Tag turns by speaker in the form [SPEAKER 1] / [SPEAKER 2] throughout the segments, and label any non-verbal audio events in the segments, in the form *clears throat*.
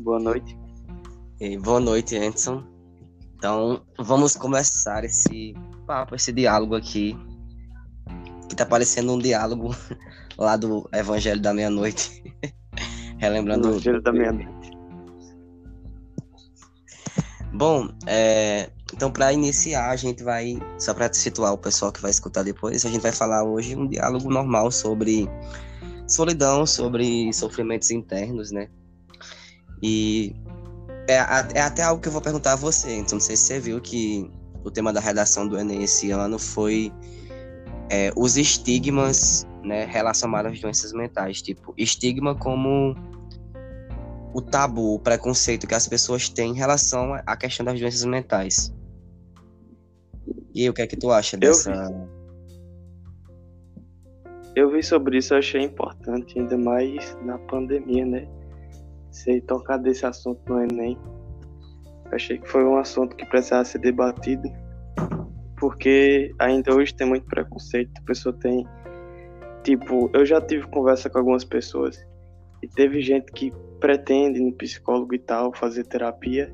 [SPEAKER 1] Boa noite.
[SPEAKER 2] E boa noite, Anderson. Então, vamos começar esse papo, esse diálogo aqui, que tá parecendo um diálogo *laughs* lá do Evangelho da Meia-Noite. *laughs* Relembrando.
[SPEAKER 1] Evangelho da Meia-Noite.
[SPEAKER 2] Bom, é, então para iniciar, a gente vai, só para situar o pessoal que vai escutar depois, a gente vai falar hoje um diálogo normal sobre solidão, sobre sofrimentos internos, né? E é, é até algo que eu vou perguntar a você, então não sei se você viu que o tema da redação do Enem esse ano foi é, os estigmas né, relacionados às doenças mentais. Tipo, estigma como o tabu, o preconceito que as pessoas têm em relação à questão das doenças mentais. E aí, o que é que tu acha dessa.
[SPEAKER 1] Eu vi, eu vi sobre isso, eu achei importante, ainda mais na pandemia, né? Você tocar desse assunto no Enem. Achei que foi um assunto que precisava ser debatido, porque ainda hoje tem muito preconceito. A pessoa tem. Tipo, eu já tive conversa com algumas pessoas e teve gente que pretende no psicólogo e tal fazer terapia,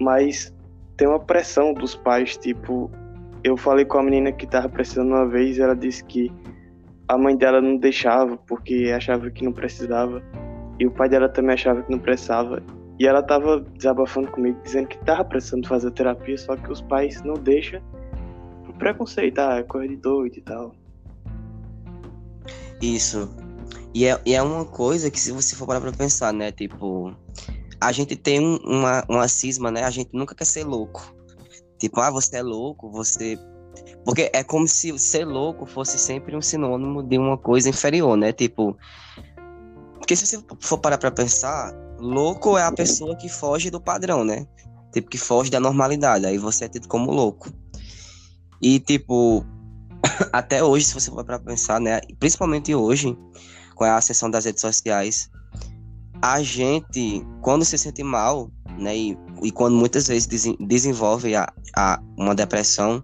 [SPEAKER 1] mas tem uma pressão dos pais, tipo, eu falei com a menina que tava precisando uma vez, ela disse que a mãe dela não deixava porque achava que não precisava e o pai dela também achava que não precisava e ela tava desabafando comigo dizendo que tava precisando fazer terapia, só que os pais não deixam por preconceito, ah, é coisa de doido e tal.
[SPEAKER 2] Isso. E é, e é uma coisa que se você for parar pra pensar, né, tipo, a gente tem uma, uma cisma, né, a gente nunca quer ser louco. Tipo, ah, você é louco, você. Porque é como se ser louco fosse sempre um sinônimo de uma coisa inferior, né? Tipo. Porque se você for parar pra pensar, louco é a pessoa que foge do padrão, né? Tipo, que foge da normalidade. Aí você é tido como louco. E, tipo, *coughs* até hoje, se você for para pensar, né? Principalmente hoje, com a ascensão das redes sociais, a gente, quando se sente mal, né? E, e quando muitas vezes desenvolve a, a, uma depressão,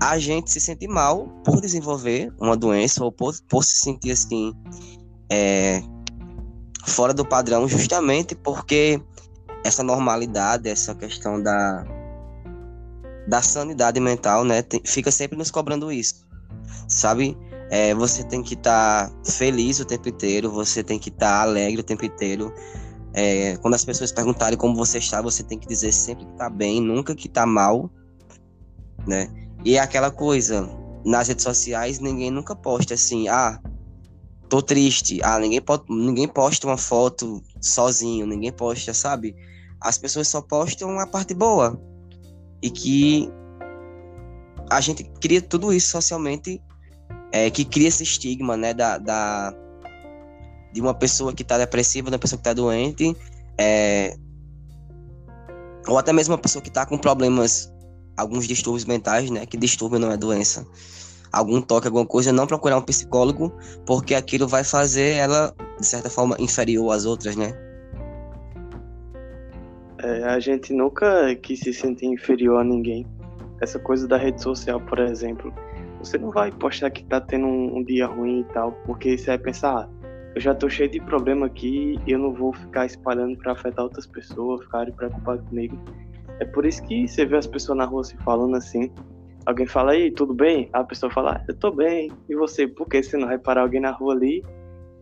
[SPEAKER 2] a gente se sente mal por desenvolver uma doença ou por, por se sentir assim é, fora do padrão, justamente porque essa normalidade, essa questão da, da sanidade mental, né, fica sempre nos cobrando isso, sabe? É, você tem que estar tá feliz o tempo inteiro, você tem que estar tá alegre o tempo inteiro, é, quando as pessoas perguntarem como você está, você tem que dizer sempre que está bem, nunca que está mal, né? E é aquela coisa, nas redes sociais ninguém nunca posta assim, ah, tô triste, ah, ninguém, ninguém posta uma foto sozinho, ninguém posta, sabe? As pessoas só postam a parte boa. E que a gente cria tudo isso socialmente, é, que cria esse estigma, né, da, da de uma pessoa que está depressiva, de uma pessoa que está doente, é... ou até mesmo uma pessoa que está com problemas, alguns distúrbios mentais, né? Que distúrbio não é doença. Algum toque, alguma coisa, não procurar um psicólogo, porque aquilo vai fazer ela, de certa forma, inferior às outras, né?
[SPEAKER 1] É, a gente nunca quis se sentir inferior a ninguém. Essa coisa da rede social, por exemplo, você não vai postar que tá tendo um, um dia ruim e tal, porque você vai pensar, ah, eu já tô cheio de problema aqui e eu não vou ficar espalhando para afetar outras pessoas, ficarem preocupadas comigo. É por isso que você vê as pessoas na rua se falando assim. Alguém fala aí, tudo bem? A pessoa fala, eu tô bem. E você, por que você não vai parar alguém na rua ali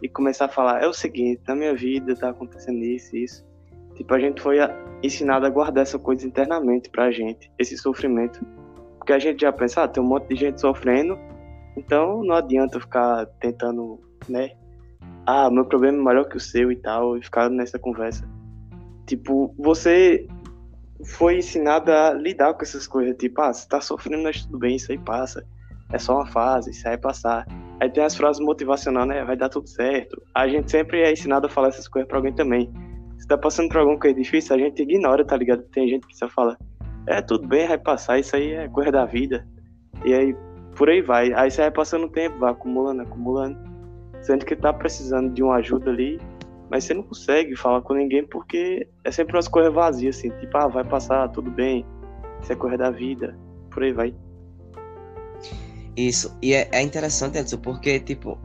[SPEAKER 1] e começar a falar, é o seguinte, na minha vida tá acontecendo isso e isso. Tipo, a gente foi ensinado a guardar essa coisa internamente pra gente, esse sofrimento. Porque a gente já pensa, ah, tem um monte de gente sofrendo, então não adianta ficar tentando, né, ah, meu problema é maior que o seu e tal, e ficar nessa conversa. Tipo, você foi ensinado a lidar com essas coisas, tipo, ah, você tá sofrendo, mas tudo bem, isso aí passa. É só uma fase, isso aí vai passar. Aí tem as frases motivacionais, né? Vai dar tudo certo. A gente sempre é ensinado a falar essas coisas pra alguém também. Se tá passando por alguma coisa difícil, a gente ignora, tá ligado? Tem gente que só fala, é, tudo bem, vai passar, isso aí é coisa da vida. E aí, por aí vai. Aí você vai passando o tempo, vai acumulando, acumulando sendo que tá precisando de uma ajuda ali, mas você não consegue falar com ninguém porque é sempre umas coisas vazias, assim, tipo, ah, vai passar, tudo bem, isso é coisa da vida, por aí vai.
[SPEAKER 2] Isso, e é, é interessante, Edson, porque, tipo,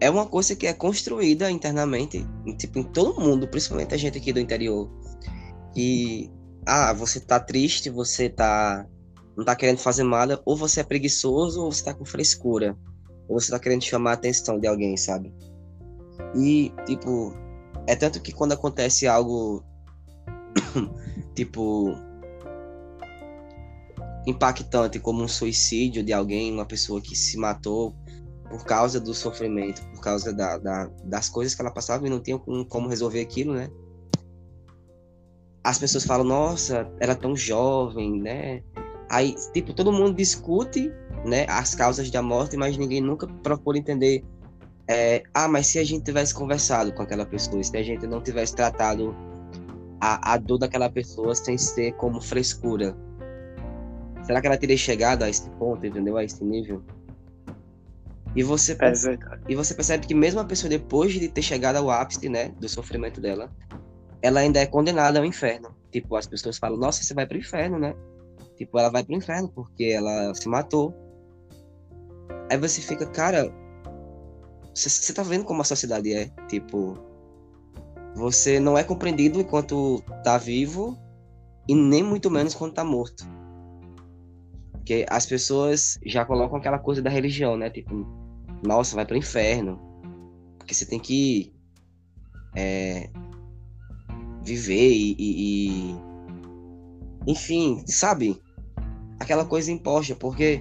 [SPEAKER 2] é uma coisa que é construída internamente, tipo, em todo mundo, principalmente a gente aqui do interior. E, ah, você tá triste, você tá. não tá querendo fazer nada, ou você é preguiçoso, ou você tá com frescura. Ou você tá querendo chamar a atenção de alguém, sabe? E, tipo, é tanto que quando acontece algo. *coughs* tipo. impactante, como um suicídio de alguém, uma pessoa que se matou por causa do sofrimento, por causa da, da, das coisas que ela passava e não tinha como resolver aquilo, né? As pessoas falam, nossa, era tão jovem, né? Aí, tipo, todo mundo discute, né, as causas da morte, mas ninguém nunca procura entender é, ah, mas se a gente tivesse conversado com aquela pessoa, se a gente não tivesse tratado a, a dor daquela pessoa sem ser como frescura, será que ela teria chegado a esse ponto, entendeu? A esse nível? E você, é e você percebe que mesmo a pessoa, depois de ter chegado ao ápice, né, do sofrimento dela, ela ainda é condenada ao inferno. Tipo, as pessoas falam, nossa, você vai pro inferno, né? Tipo, ela vai pro inferno porque ela se matou. Aí você fica, cara, você tá vendo como a sociedade é? Tipo, você não é compreendido enquanto tá vivo e nem muito menos quando tá morto. Porque as pessoas já colocam aquela coisa da religião, né? Tipo, nossa, vai pro inferno. Porque você tem que é, viver e, e, e, Enfim, sabe? Aquela coisa imposta. Porque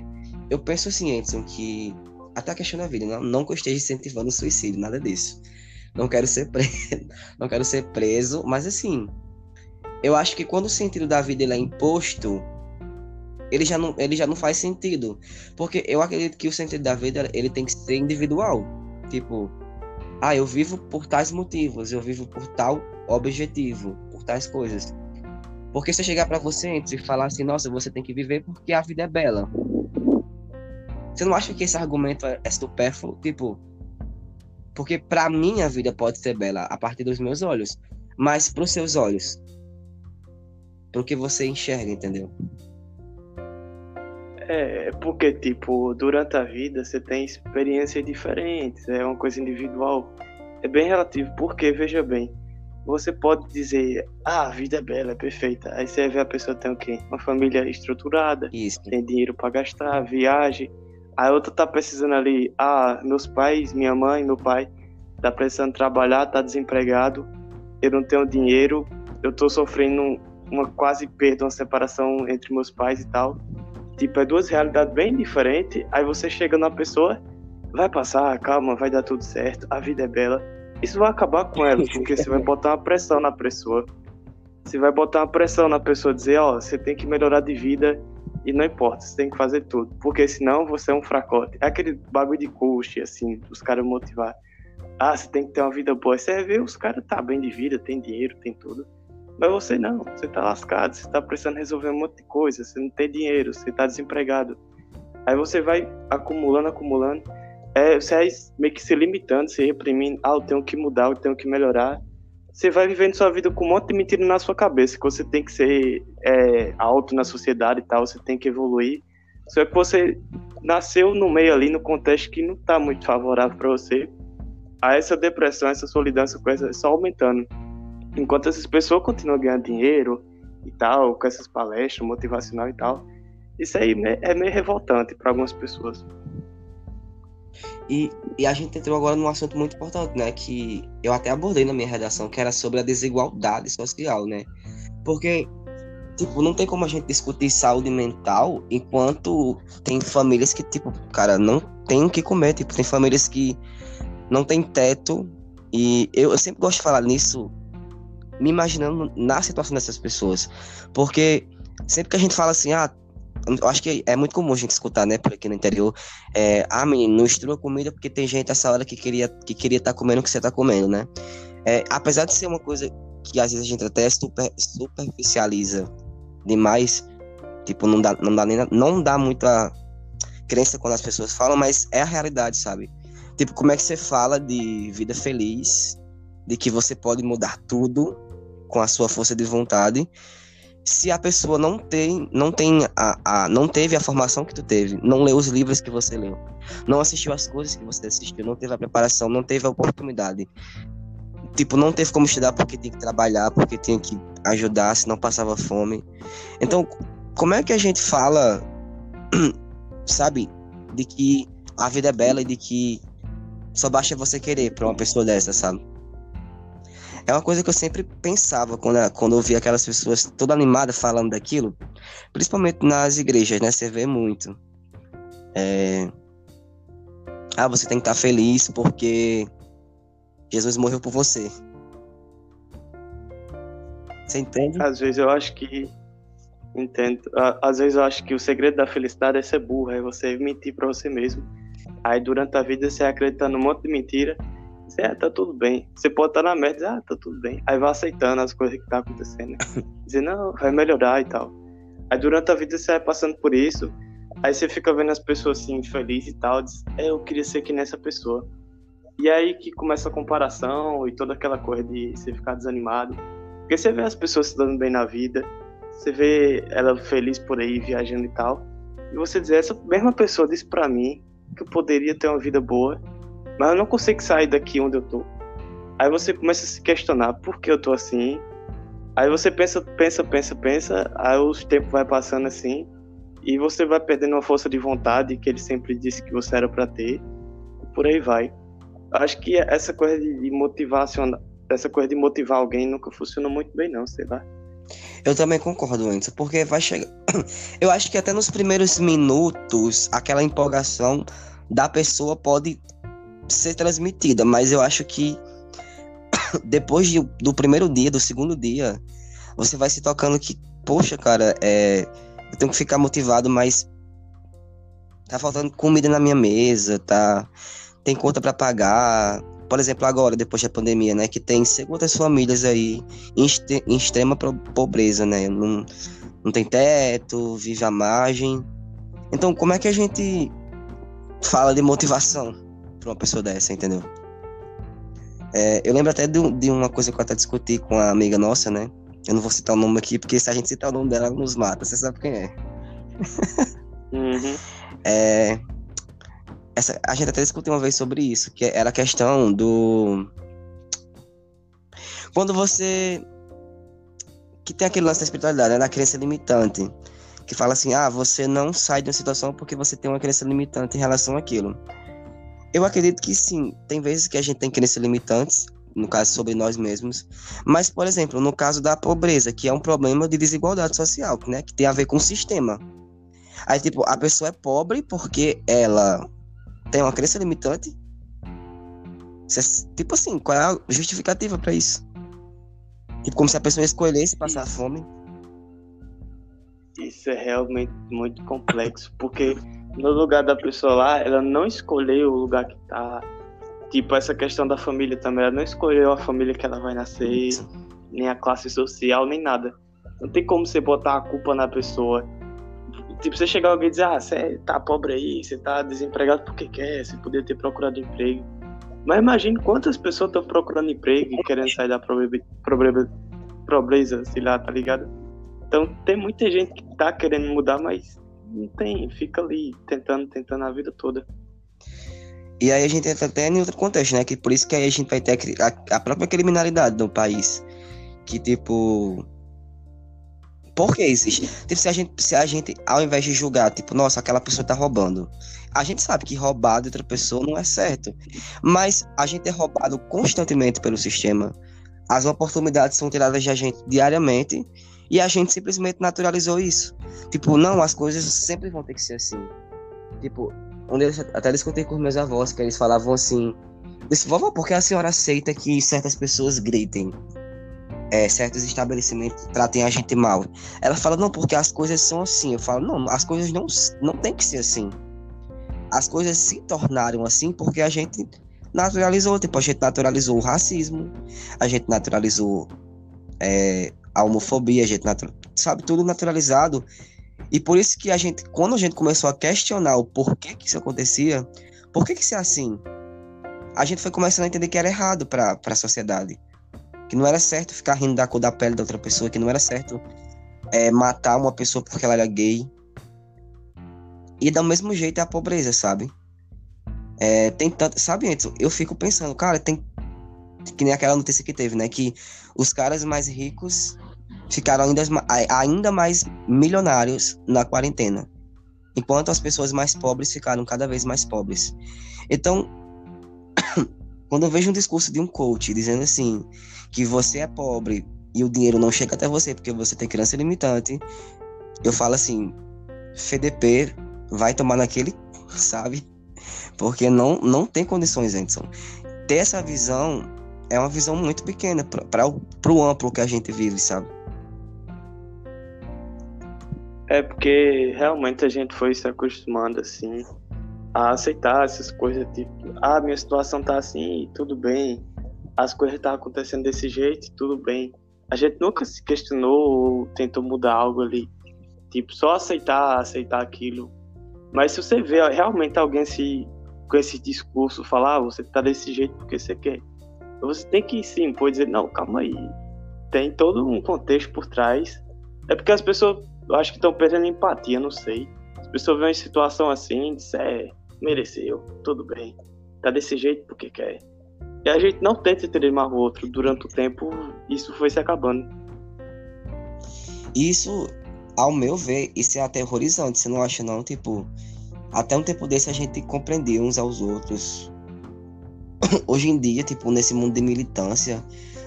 [SPEAKER 2] eu penso assim, Edson, que até a questão da vida. Não, não que eu esteja incentivando o suicídio, nada disso. Não quero ser preso, *laughs* não quero ser preso, mas assim, eu acho que quando o sentido da vida ele é imposto, ele já não, ele já não faz sentido, porque eu acredito que o sentido da vida ele tem que ser individual. Tipo, ah, eu vivo por tais motivos, eu vivo por tal objetivo, por tais coisas. Porque se eu chegar para você e falar assim, nossa, você tem que viver porque a vida é bela. Você não acha que esse argumento é, é supérfluo? Tipo, porque para mim a vida pode ser bela a partir dos meus olhos, mas para os seus olhos, pro que você enxerga, entendeu?
[SPEAKER 1] É, porque, tipo, durante a vida você tem experiências diferentes, é uma coisa individual. É bem relativo, porque, veja bem, você pode dizer, ah, a vida é bela, é perfeita. Aí você vê a pessoa tem o quê? Uma família estruturada,
[SPEAKER 2] Isso.
[SPEAKER 1] tem dinheiro para gastar, viagem, a outra tá precisando ali, ah, meus pais, minha mãe, meu pai, tá precisando trabalhar, tá desempregado, eu não tenho dinheiro, eu tô sofrendo uma quase perda, uma separação entre meus pais e tal. Tipo, é duas realidades bem diferentes. Aí você chega numa pessoa, vai passar, calma, vai dar tudo certo, a vida é bela. Isso vai acabar com ela, porque você vai botar uma pressão na pessoa. Você vai botar uma pressão na pessoa, dizer, ó, oh, você tem que melhorar de vida, e não importa, você tem que fazer tudo. Porque senão você é um fracote. É aquele bagulho de coach, assim, os caras motivar. Ah, você tem que ter uma vida boa. Você vê, os caras tá bem de vida, tem dinheiro, tem tudo. Mas você não, você tá lascado, você tá precisando resolver um monte de coisa, você não tem dinheiro, você tá desempregado. Aí você vai acumulando, acumulando. É, você vai meio que se limitando, se reprimindo. Ah, eu tenho que mudar, eu tenho que melhorar você vai vivendo sua vida com um monte de mentira na sua cabeça, que você tem que ser é, alto na sociedade e tal, você tem que evoluir. Só que você nasceu no meio ali, no contexto que não está muito favorável para você. A essa depressão, essa solidão, essa coisa só aumentando. Enquanto essas pessoas continuam ganhando dinheiro e tal, com essas palestras motivacional e tal, isso aí é meio revoltante para algumas pessoas.
[SPEAKER 2] E, e a gente entrou agora num assunto muito importante, né? Que eu até abordei na minha redação, que era sobre a desigualdade social, né? Porque, tipo, não tem como a gente discutir saúde mental enquanto tem famílias que, tipo, cara, não tem o que comer. Tipo, tem famílias que não tem teto. E eu, eu sempre gosto de falar nisso, me imaginando na situação dessas pessoas. Porque sempre que a gente fala assim, ah, eu acho que é muito comum a gente escutar, né, por aqui no interior, é, ah, menino, não instrua comida porque tem gente essa hora que queria que queria estar tá comendo o que você está comendo, né? É, apesar de ser uma coisa que às vezes a gente até super, superficializa demais, tipo, não dá, não dá nem não dá muita crença quando as pessoas falam, mas é a realidade, sabe? Tipo, como é que você fala de vida feliz, de que você pode mudar tudo com a sua força de vontade, se a pessoa não tem, não tem a, a, não teve a formação que tu teve, não leu os livros que você leu, não assistiu as coisas que você assistiu, não teve a preparação, não teve a oportunidade, tipo, não teve como estudar porque tinha que trabalhar, porque tinha que ajudar, se não passava fome. Então, como é que a gente fala, *clears throat* sabe, de que a vida é bela e de que só basta você querer para uma pessoa dessa, sabe? É uma coisa que eu sempre pensava quando, quando eu via aquelas pessoas toda animadas falando daquilo, principalmente nas igrejas, né? Você vê muito. É... Ah, você tem que estar feliz porque Jesus morreu por você. Você entende?
[SPEAKER 1] Às vezes eu acho que. Entendo. Às vezes eu acho que o segredo da felicidade é ser burro, é você mentir para você mesmo. Aí durante a vida você acredita num monte de mentira você, é, tá tudo bem. Você pode estar na merda, ah, tá tudo bem. Aí vai aceitando as coisas que tá acontecendo. *laughs* Dizer, não, vai melhorar e tal. Aí durante a vida você vai passando por isso. Aí você fica vendo as pessoas assim, felizes e tal. Diz, é, eu queria ser que nessa pessoa. E aí que começa a comparação e toda aquela coisa de você ficar desanimado. Porque você vê as pessoas se dando bem na vida. Você vê ela feliz por aí, viajando e tal. E você diz, essa mesma pessoa disse para mim que eu poderia ter uma vida boa mas eu não consigo sair daqui onde eu tô. Aí você começa a se questionar por que eu tô assim. Aí você pensa, pensa, pensa, pensa, aí os tempos vai passando assim e você vai perdendo uma força de vontade que ele sempre disse que você era para ter. Por aí vai. Acho que essa coisa de motivação, essa coisa de motivar alguém nunca funciona muito bem não, sei lá.
[SPEAKER 2] Eu também concordo, Anderson, porque vai chegar. *coughs* Eu acho que até nos primeiros minutos, aquela empolgação da pessoa pode ser transmitida, mas eu acho que *coughs* depois de, do primeiro dia, do segundo dia, você vai se tocando que, poxa, cara, é, eu tenho que ficar motivado, mas tá faltando comida na minha mesa, tá? Tem conta para pagar. Por exemplo, agora, depois da pandemia, né? Que tem segundas famílias aí em, em extrema pobreza, né? Não, não tem teto, vive à margem. Então, como é que a gente fala de motivação? Pra uma pessoa dessa, entendeu? É, eu lembro até de, de, uma coisa que eu até discuti com uma amiga nossa, né? Eu não vou citar o nome aqui, porque se a gente citar o nome dela, ela nos mata. Você sabe quem é. *laughs*
[SPEAKER 1] Uhum.
[SPEAKER 2] é essa, a gente até discutiu uma vez sobre isso, que era a questão do. Quando você. Que tem aquele lance da espiritualidade, né? Da crença limitante. Que fala assim: ah, você não sai de uma situação porque você tem uma crença limitante em relação àquilo. Eu acredito que sim. Tem vezes que a gente tem crenças limitantes, no caso sobre nós mesmos. Mas, por exemplo, no caso da pobreza, que é um problema de desigualdade social, né? Que tem a ver com o sistema. Aí, tipo, a pessoa é pobre porque ela tem uma crença limitante. Tipo assim, qual é a justificativa para isso? Tipo, como se a pessoa escolhesse passar fome.
[SPEAKER 1] Isso é realmente muito complexo, porque no lugar da pessoa lá, ela não escolheu o lugar que tá. Tipo, essa questão da família também, ela não escolheu a família que ela vai nascer, nem a classe social, nem nada. Não tem como você botar a culpa na pessoa. Tipo, você chegar alguém e dizer, ah, você tá pobre aí, você tá desempregado porque quer, você poderia ter procurado emprego. Mas imagine quantas pessoas estão procurando emprego e querendo sair da pobreza, pobreza, sei lá, tá ligado? Então tem muita gente que tá querendo mudar, mas não tem, fica ali tentando, tentando a vida toda.
[SPEAKER 2] E aí a gente entra até em outro contexto, né? Que por isso que aí a gente vai ter a, a própria criminalidade no país. Que tipo. Por que existe? Tipo, se a, gente, se a gente, ao invés de julgar, tipo, nossa, aquela pessoa tá roubando. A gente sabe que roubar de outra pessoa não é certo. Mas a gente é roubado constantemente pelo sistema. As oportunidades são tiradas de a gente diariamente e a gente simplesmente naturalizou isso. Tipo, não, as coisas sempre vão ter que ser assim. Tipo, onde eu até discuti com meus avós, que eles falavam assim: disse, vovó, por que a senhora aceita que certas pessoas gritem? É, certos estabelecimentos tratem a gente mal. Ela fala, não, porque as coisas são assim. Eu falo, não, as coisas não, não tem que ser assim. As coisas se tornaram assim porque a gente naturalizou. Tipo, a gente naturalizou o racismo, a gente naturalizou é, a homofobia, a gente sabe tudo naturalizado. E por isso que a gente, quando a gente começou a questionar o porquê que isso acontecia, por que que isso é assim? A gente foi começando a entender que era errado para a sociedade. Que não era certo ficar rindo da cor da pele da outra pessoa, que não era certo é, matar uma pessoa porque ela era gay. E do mesmo jeito é a pobreza, sabe? É, tem tanto. Sabe, Edson, eu fico pensando, cara, tem. Que nem aquela notícia que teve, né? Que os caras mais ricos ficaram ainda, ainda mais milionários na quarentena. Enquanto as pessoas mais pobres ficaram cada vez mais pobres. Então, *coughs* quando eu vejo um discurso de um coach dizendo assim, que você é pobre e o dinheiro não chega até você porque você tem criança limitante, eu falo assim, FDP vai tomar naquele, *laughs* sabe? Porque não, não tem condições, Anderson. Ter essa visão é uma visão muito pequena para o amplo que a gente vive, sabe?
[SPEAKER 1] É porque realmente a gente foi se acostumando assim a aceitar essas coisas, tipo, ah, minha situação tá assim, tudo bem. As coisas tá acontecendo desse jeito, tudo bem. A gente nunca se questionou ou tentou mudar algo ali. Tipo, só aceitar, aceitar aquilo. Mas se você vê realmente alguém se com esse discurso falar, ah, você tá desse jeito porque você quer. Você tem que sim, pode dizer, não, calma aí. Tem todo um contexto por trás. É porque as pessoas, eu acho que estão perdendo empatia, não sei. As pessoas veem uma situação assim, dizem, é, mereceu, tudo bem. Tá desse jeito porque quer. E a gente não tenta entender mais o outro. Durante o tempo, isso foi se acabando.
[SPEAKER 2] Isso, ao meu ver, isso é aterrorizante, você não acha não? Tipo, até um tempo desse a gente compreendia uns aos outros. *coughs* Hoje em dia, tipo, nesse mundo de militância.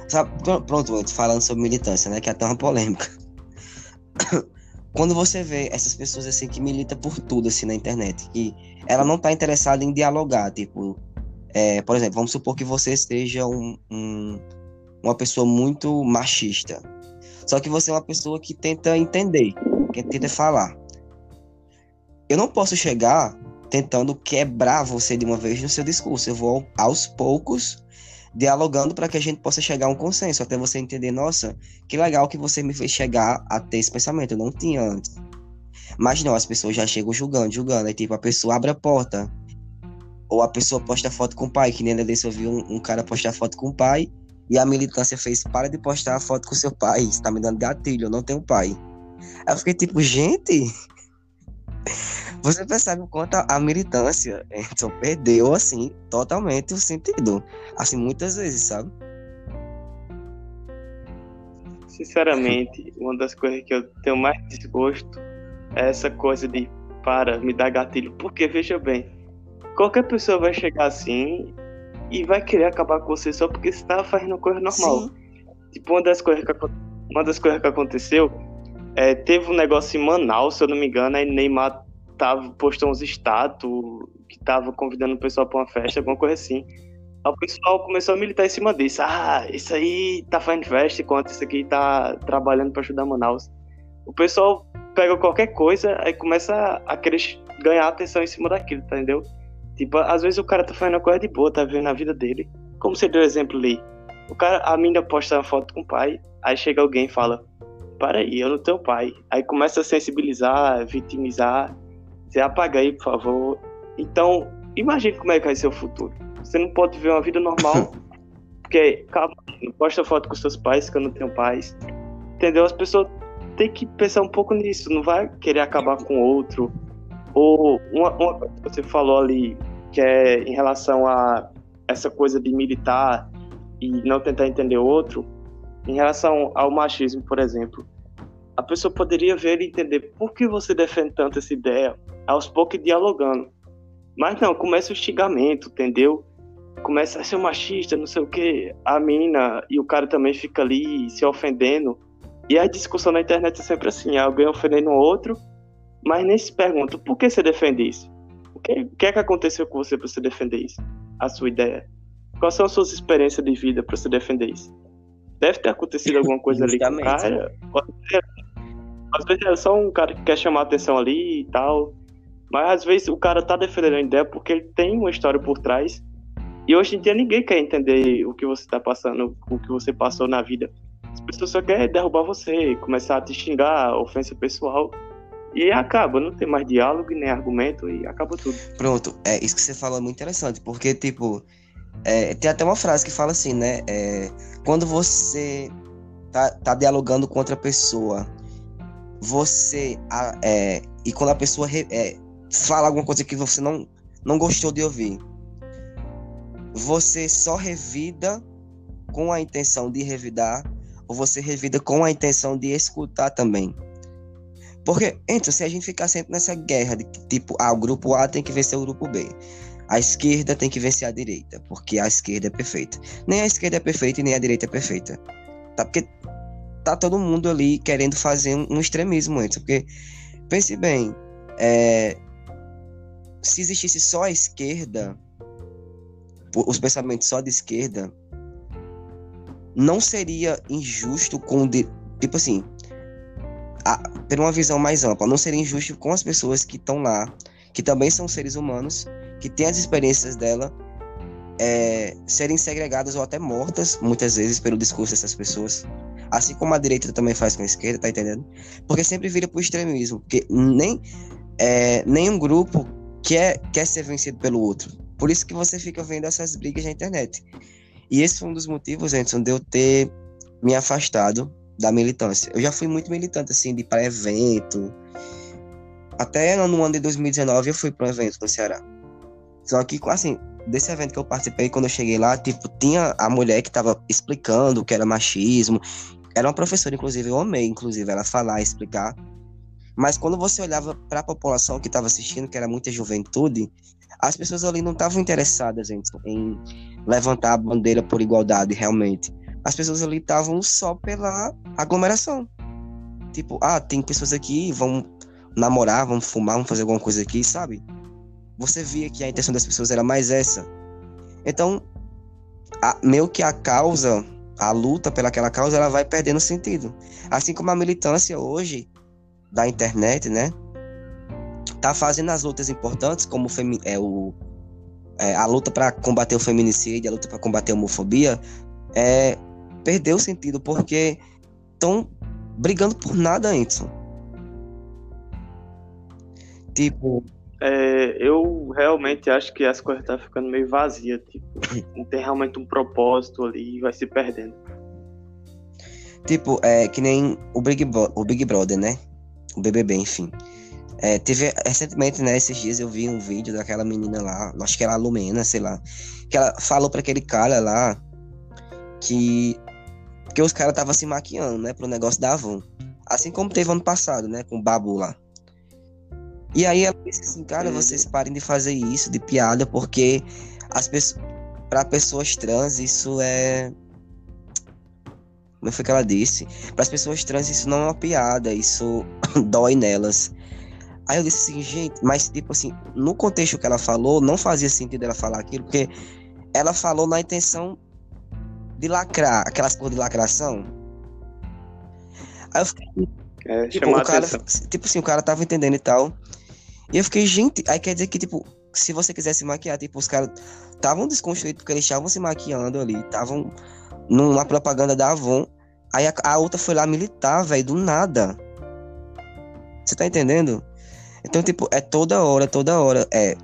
[SPEAKER 2] Sabe, pronto, falando sobre militância, né? Que é até uma polêmica. *coughs* Quando você vê essas pessoas assim que militam por tudo assim na internet, que ela não tá interessada em dialogar, tipo, é, por exemplo, vamos supor que você seja um, um, uma pessoa muito machista. Só que você é uma pessoa que tenta entender, que tenta falar eu não posso chegar tentando quebrar você de uma vez no seu discurso. Eu vou aos poucos dialogando para que a gente possa chegar a um consenso, até você entender, nossa, que legal que você me fez chegar a ter esse pensamento, eu não tinha antes. Mas não, as pessoas já chegam julgando, julgando, aí tipo, a pessoa abre a porta, ou a pessoa posta foto com o pai, que nem desse eu vi um, um, cara postar foto com o pai, e a militância fez, para de postar a foto com seu pai, você tá me dando gatilho, eu não tenho pai. Aí eu fiquei tipo, gente, você percebe o quanto a, militância então, perdeu, assim, totalmente o sentido. Assim, muitas vezes, sabe?
[SPEAKER 1] Sinceramente, uma das coisas que eu tenho mais desgosto é essa coisa de para, me dar gatilho. Porque, veja bem, qualquer pessoa vai chegar assim e vai querer acabar com você só porque você está fazendo coisa normal. Sim. Tipo, uma das coisas que, uma das coisas que aconteceu é, teve um negócio em Manaus, se eu não me engano, aí Neymar tava, postou uns status que tava convidando o pessoal pra uma festa, alguma coisa assim. Aí o pessoal começou a militar em cima disso. Ah, isso aí tá fazendo festa enquanto isso aqui tá trabalhando para ajudar Manaus. O pessoal pega qualquer coisa aí começa a querer ganhar atenção em cima daquilo, tá entendeu? Tipo, às vezes o cara tá fazendo uma coisa de boa, tá vendo a vida dele. Como você deu o exemplo ali. O cara, a mina posta uma foto com o pai, aí chega alguém e fala: Para aí, eu não tenho pai. Aí começa a sensibilizar, vitimizar, você apaga aí, por favor. Então, imagine como é que vai ser o futuro. Você não pode viver uma vida normal, *laughs* porque, calma, não posta foto com seus pais, que eu não tenho pais. Entendeu? As pessoas têm que pensar um pouco nisso, não vai querer acabar com outro. Ou uma, uma coisa que você falou ali, que é em relação a essa coisa de militar e não tentar entender outro, em relação ao machismo, por exemplo a pessoa poderia ver e entender por que você defende tanto essa ideia, aos poucos dialogando. Mas não, começa o xingamento, entendeu? Começa a ser machista, não sei o que, a mina e o cara também fica ali se ofendendo. E a discussão na internet é sempre assim, alguém ofendendo o outro, mas nem se pergunta, por que você defende isso? O que, que é que aconteceu com você para você defender isso? A sua ideia? Quais são as suas experiências de vida para você defender isso? Deve ter acontecido alguma coisa ali com o cara. Pode ser às vezes é só um cara que quer chamar atenção ali e tal. Mas às vezes o cara tá defendendo a ideia porque ele tem uma história por trás. E hoje em dia ninguém quer entender o que você tá passando, o que você passou na vida. As pessoas só querem derrubar você, começar a te xingar, ofensa pessoal. E acaba, não tem mais diálogo nem argumento e acaba tudo.
[SPEAKER 2] Pronto, é isso que você falou é muito interessante, porque, tipo, é, tem até uma frase que fala assim, né? É, quando você tá, tá dialogando com outra pessoa você. É, e quando a pessoa é, fala alguma coisa que você não, não gostou de ouvir, você só revida com a intenção de revidar, ou você revida com a intenção de escutar também. Porque, então, se a gente ficar sempre nessa guerra de tipo, ah, o grupo A tem que vencer o grupo B. A esquerda tem que vencer a direita, porque a esquerda é perfeita. Nem a esquerda é perfeita e nem a direita é perfeita. Tá? Porque tá todo mundo ali querendo fazer um, um extremismo antes. Porque, pense bem, é, se existisse só a esquerda, os pensamentos só de esquerda, não seria injusto com. De, tipo assim, a, ter uma visão mais ampla, não seria injusto com as pessoas que estão lá, que também são seres humanos, que têm as experiências dela, é, serem segregadas ou até mortas, muitas vezes, pelo discurso dessas pessoas. Assim como a direita também faz com a esquerda, tá entendendo? Porque sempre vira pro extremismo. Porque nem, é, nenhum grupo quer, quer ser vencido pelo outro. Por isso que você fica vendo essas brigas na internet. E esse foi um dos motivos, Anderson, de eu ter me afastado da militância. Eu já fui muito militante, assim, de ir para evento. Até no ano de 2019 eu fui para um evento no Ceará. Só que, assim, desse evento que eu participei, quando eu cheguei lá, tipo, tinha a mulher que tava explicando o que era machismo. Era uma professora, inclusive, eu amei, inclusive, ela falar, explicar. Mas quando você olhava para a população que estava assistindo, que era muita juventude, as pessoas ali não estavam interessadas em, em levantar a bandeira por igualdade, realmente. As pessoas ali estavam só pela aglomeração. Tipo, ah, tem pessoas aqui, vão namorar, vão fumar, vão fazer alguma coisa aqui, sabe? Você via que a intenção das pessoas era mais essa. Então, a, meio que a causa, a luta pelaquela causa, ela vai perdendo sentido. Assim como a militância hoje da internet, né? Tá fazendo as lutas importantes, como é, o, é, a luta para combater o feminicídio, a luta para combater a homofobia, é, perdeu sentido, porque estão brigando por nada, Anderson. Tipo.
[SPEAKER 1] É, eu realmente acho que as coisas estão tá ficando meio vazias, tipo, não tem realmente um propósito ali e vai se perdendo.
[SPEAKER 2] Tipo, é que nem o Big, Bro o Big Brother, né? o BBB, enfim. É, teve recentemente, né, esses dias eu vi um vídeo daquela menina lá, acho que era a Lumena, sei lá, que ela falou para aquele cara lá que que os caras estavam se maquiando, né, pro negócio da Avon. Assim como teve ano passado, né, com o Babu lá. E aí ela disse assim, cara, uhum. vocês parem de fazer isso de piada porque as pessoas para pessoas trans isso é como foi que ela disse? Para as pessoas trans isso não é uma piada, isso *coughs* dói nelas. Aí eu disse assim, gente, mas tipo assim, no contexto que ela falou, não fazia sentido ela falar aquilo, porque ela falou na intenção de lacrar, aquelas coisas de lacração. Aí eu fiquei. É, tipo, o cara, tipo assim, o cara tava entendendo e tal. E eu fiquei, gente, aí quer dizer que, tipo, se você quisesse maquiar, tipo, os caras estavam desconstruídos porque eles estavam se maquiando ali, estavam numa propaganda da Avon. Aí a, a outra foi lá militar, velho, do nada. Você tá entendendo? Então, tipo, é toda hora, toda hora. É.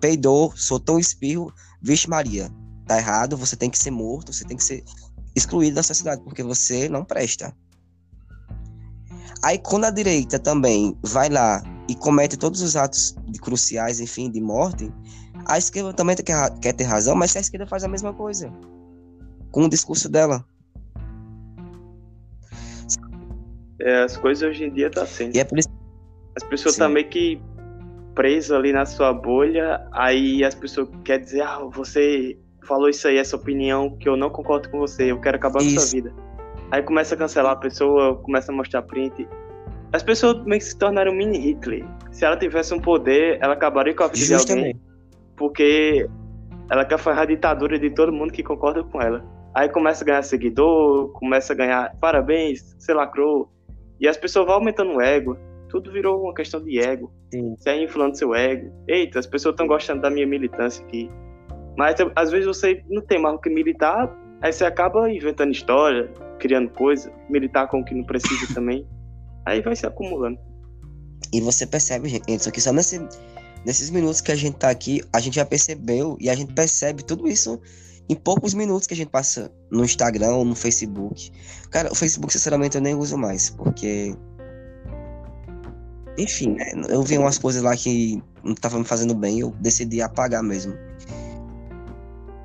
[SPEAKER 2] Peidou, soltou um espirro, vixe Maria. Tá errado, você tem que ser morto, você tem que ser excluído da sociedade, porque você não presta. Aí quando a direita também vai lá e comete todos os atos cruciais, enfim, de morte, a esquerda também quer, quer ter razão, mas a esquerda faz a mesma coisa com o discurso dela.
[SPEAKER 1] É, as coisas hoje em dia tá sendo.
[SPEAKER 2] E é por isso...
[SPEAKER 1] As pessoas estão tá meio que presas ali na sua bolha, aí as pessoas querem dizer, ah, você falou isso aí, essa opinião que eu não concordo com você, eu quero acabar isso. com sua vida. Aí começa a cancelar a pessoa, começa a mostrar print. As pessoas meio que se tornaram mini Hitler. Se ela tivesse um poder, ela acabaria com a vida Justamente. de alguém. Porque ela quer fazer a ditadura de todo mundo que concorda com ela. Aí começa a ganhar seguidor, começa a ganhar parabéns, você lacrou. E as pessoas vão aumentando o ego. Tudo virou uma questão de ego. Sim. Você é inflando seu ego. Eita, as pessoas estão gostando da minha militância aqui. Mas às vezes você não tem mais o que militar, aí você acaba inventando história, criando coisa, militar com o que não precisa também. Aí vai se acumulando.
[SPEAKER 2] E você percebe, gente, aqui só nesse, nesses minutos que a gente tá aqui, a gente já percebeu e a gente percebe tudo isso em poucos minutos que a gente passa no Instagram ou no Facebook. Cara, o Facebook, sinceramente, eu nem uso mais, porque enfim, né, eu vi umas coisas lá que não estavam me fazendo bem, eu decidi apagar mesmo.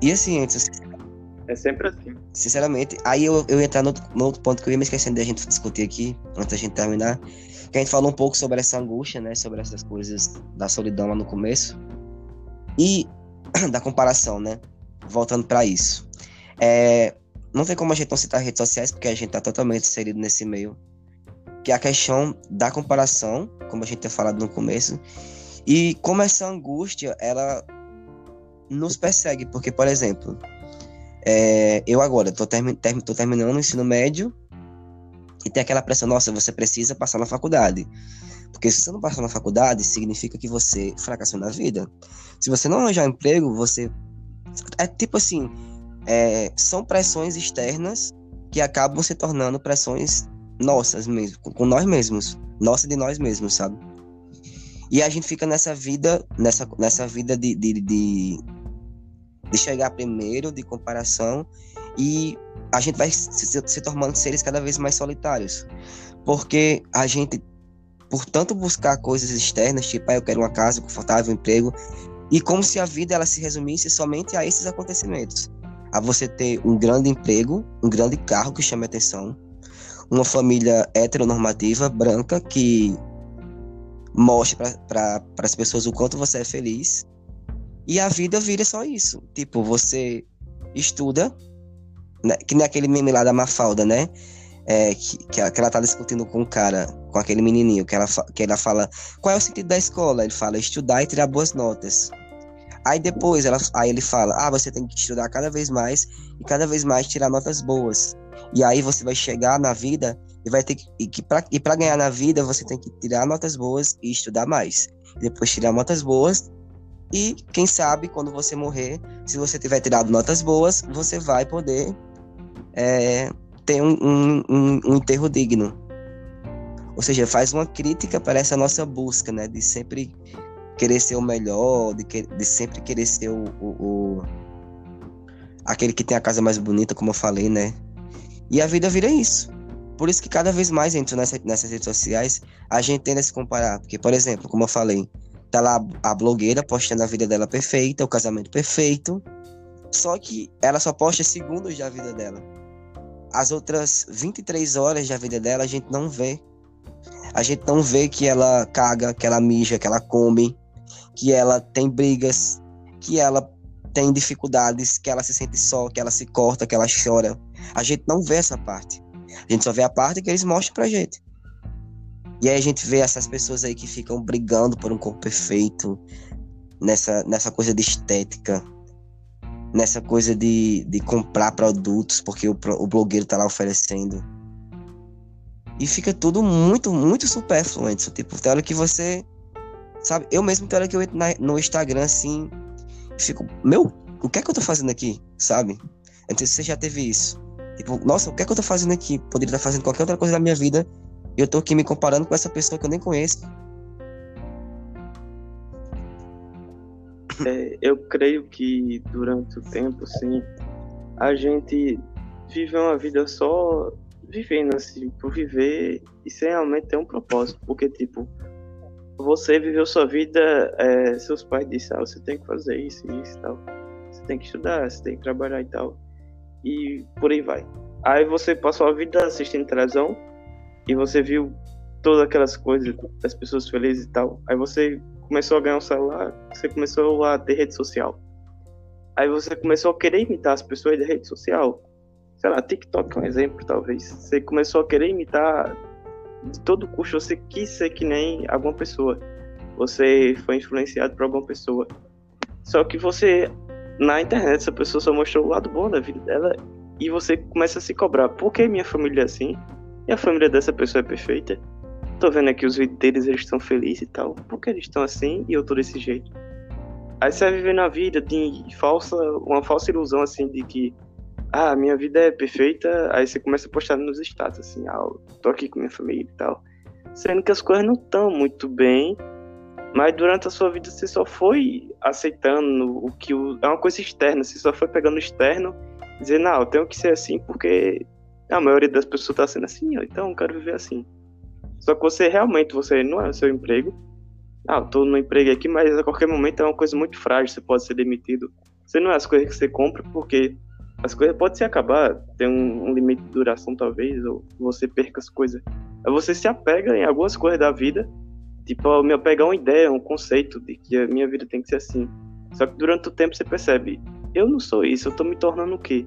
[SPEAKER 2] E assim, antes.
[SPEAKER 1] É sempre assim.
[SPEAKER 2] Sinceramente, aí eu, eu ia entrar no no outro ponto que eu ia me esquecendo de a gente discutir aqui, antes da gente terminar. Que a gente falou um pouco sobre essa angústia, né? Sobre essas coisas da solidão lá no começo. E *clears throat* da comparação, né? Voltando para isso. É, não tem como a gente não citar redes sociais, porque a gente tá totalmente inserido nesse meio. Que é a questão da comparação, como a gente tinha falado no começo, e como essa angústia, ela nos persegue, porque, por exemplo, é, eu agora tô, termi term tô terminando o ensino médio e tem aquela pressão, nossa, você precisa passar na faculdade. Porque se você não passar na faculdade, significa que você fracassou na vida. Se você não arranjar emprego, você. É tipo assim: é, são pressões externas que acabam se tornando pressões nossas mesmo, com nós mesmos. Nossa de nós mesmos, sabe? E a gente fica nessa vida, nessa, nessa vida de, de, de, de chegar primeiro, de comparação, e a gente vai se, se tornando seres cada vez mais solitários. Porque a gente, por tanto buscar coisas externas, tipo, ah, eu quero uma casa confortável, um emprego, e como se a vida ela se resumisse somente a esses acontecimentos a você ter um grande emprego, um grande carro que chame atenção, uma família heteronormativa, branca, que mostre para as pessoas o quanto você é feliz. E a vida vira só isso. Tipo, você estuda, né? que nem aquele meme lá da Mafalda, né? É, que, que, ela tá discutindo com o cara, com aquele menininho, que ela, que ela fala, qual é o sentido da escola? Ele fala, estudar e tirar boas notas. Aí depois ela, aí ele fala: ah, você tem que estudar cada vez mais e cada vez mais tirar notas boas. E aí você vai chegar na vida e vai ter que. E, que pra, e ganhar na vida você tem que tirar notas boas e estudar mais. Depois tirar notas boas. E quem sabe quando você morrer, se você tiver tirado notas boas, você vai poder é, ter um, um, um, um enterro digno. Ou seja, faz uma crítica para essa nossa busca, né? De sempre querer ser o melhor, de, que, de sempre querer ser o, o, o, aquele que tem a casa mais bonita, como eu falei, né? E a vida vira isso. Por isso que cada vez mais entro nessa, nessas redes sociais, a gente tende a se comparar. Porque, por exemplo, como eu falei, tá lá a blogueira postando a vida dela perfeita, o casamento perfeito. Só que ela só posta segundos da vida dela. As outras 23 horas da vida dela a gente não vê. A gente não vê que ela caga, que ela mija, que ela come, que ela tem brigas, que ela tem dificuldades, que ela se sente só, que ela se corta, que ela chora. A gente não vê essa parte. A gente só vê a parte que eles mostram pra gente. E aí a gente vê essas pessoas aí que ficam brigando por um corpo perfeito, nessa, nessa coisa de estética, nessa coisa de, de comprar produtos porque o, o blogueiro tá lá oferecendo. E fica tudo muito, muito supérfluo. Tipo, tem hora que você Sabe? Eu mesmo, tem hora que eu entro na, no Instagram assim, fico, meu, o que é que eu tô fazendo aqui? Sabe? Se você já teve isso. Tipo, nossa, o que é que eu tô fazendo aqui? Poderia estar fazendo qualquer outra coisa na minha vida. E eu tô aqui me comparando com essa pessoa que eu nem conheço.
[SPEAKER 1] É, eu creio que durante o tempo, sim, a gente vive uma vida só vivendo, assim, por viver e sem realmente ter um propósito. Porque, tipo, você viveu sua vida, é, seus pais disseram, ah, você tem que fazer isso, isso e tal. Você tem que estudar, você tem que trabalhar e tal. E por aí vai. Aí você passou a vida assistindo televisão e você viu todas aquelas coisas das pessoas felizes e tal. Aí você começou a ganhar um celular, você começou a ter rede social. Aí você começou a querer imitar as pessoas da rede social. Sei lá, TikTok é um exemplo, talvez. Você começou a querer imitar de todo custo você quis ser que nem alguma pessoa. Você foi influenciado por alguma pessoa. Só que você, na internet, essa pessoa só mostrou o lado bom da vida dela e você começa a se cobrar. Por que minha família é assim? E a família dessa pessoa é perfeita? Tô vendo aqui os vídeos deles, eles estão felizes e tal. Por que eles estão assim e eu tô desse jeito? Aí você vai vivendo a vida de falsa, uma falsa ilusão assim de que ah, minha vida é perfeita, aí você começa a postar nos status, assim, ah, tô aqui com minha família e tal. Sendo que as coisas não estão muito bem, mas durante a sua vida você só foi aceitando o que o, é uma coisa externa, você só foi pegando o externo dizendo, não, eu tenho que ser assim porque a maioria das pessoas tá sendo assim, então eu quero viver assim. Só que você realmente, você não é o seu emprego. Ah, eu tô no emprego aqui, mas a qualquer momento é uma coisa muito frágil, você pode ser demitido. Você não é as coisas que você compra, porque as coisas podem se acabar, tem um, um, limite de duração talvez, ou você perca as coisas. Você se apega em algumas coisas da vida, tipo, me apegar uma ideia, um conceito de que a minha vida tem que ser assim. Só que durante o tempo você percebe, eu não sou isso, eu tô me tornando o quê?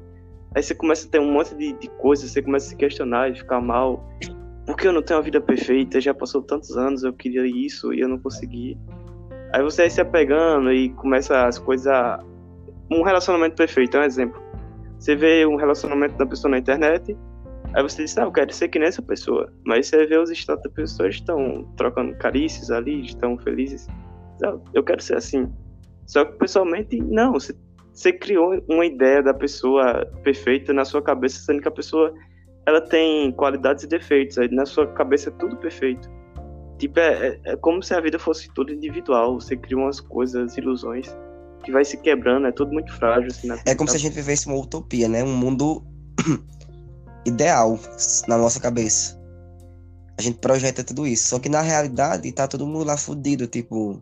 [SPEAKER 1] Aí você começa a ter um monte de, de coisas, você começa a se questionar e ficar mal. Por que eu não tenho uma vida perfeita? Já passou tantos anos, eu queria isso e eu não consegui. Aí você vai se apegando e começa as coisas a... Um relacionamento perfeito, é um exemplo. Você vê um relacionamento da pessoa na internet, aí você diz, ah, eu quero ser que nem essa pessoa. Mas você vê os status das pessoas estão trocando carícias ali, estão felizes. Ah, eu quero ser assim. Só que pessoalmente, não. Você você criou uma ideia da pessoa perfeita na sua cabeça, sendo que a pessoa ela tem qualidades e defeitos. Aí na sua cabeça é tudo perfeito. Tipo, é, é, é como se a vida fosse tudo individual. Você cria umas coisas, ilusões, que vai se quebrando, é tudo muito frágil. Assim,
[SPEAKER 2] é como se a gente vivesse uma utopia, né? Um mundo *clears throat* ideal na nossa cabeça. A gente projeta tudo isso. Só que na realidade tá todo mundo lá fudido, tipo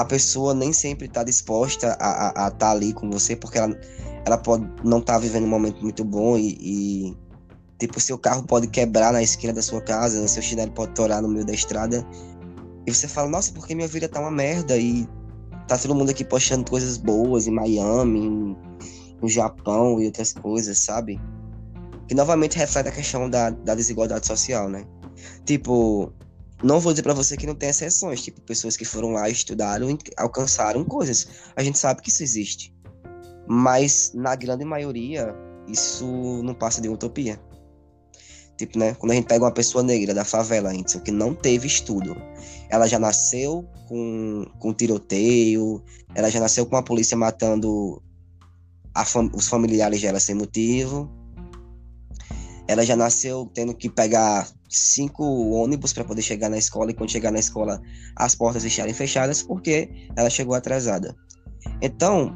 [SPEAKER 2] a pessoa nem sempre está disposta a estar tá ali com você, porque ela, ela pode não estar tá vivendo um momento muito bom e, e, tipo, seu carro pode quebrar na esquina da sua casa, seu chinelo pode torar no meio da estrada. E você fala, nossa, porque minha vida tá uma merda e tá todo mundo aqui postando coisas boas em Miami, no Japão e outras coisas, sabe? Que novamente reflete a questão da, da desigualdade social, né? Tipo, não vou dizer para você que não tem exceções, tipo, pessoas que foram lá, estudaram e alcançaram coisas. A gente sabe que isso existe. Mas, na grande maioria, isso não passa de utopia. Tipo, né? Quando a gente pega uma pessoa negra da favela, Edson, que não teve estudo, ela já nasceu com, com tiroteio, ela já nasceu com a polícia matando fam os familiares dela sem motivo, ela já nasceu tendo que pegar cinco ônibus para poder chegar na escola e quando chegar na escola as portas estarem fechadas porque ela chegou atrasada. Então,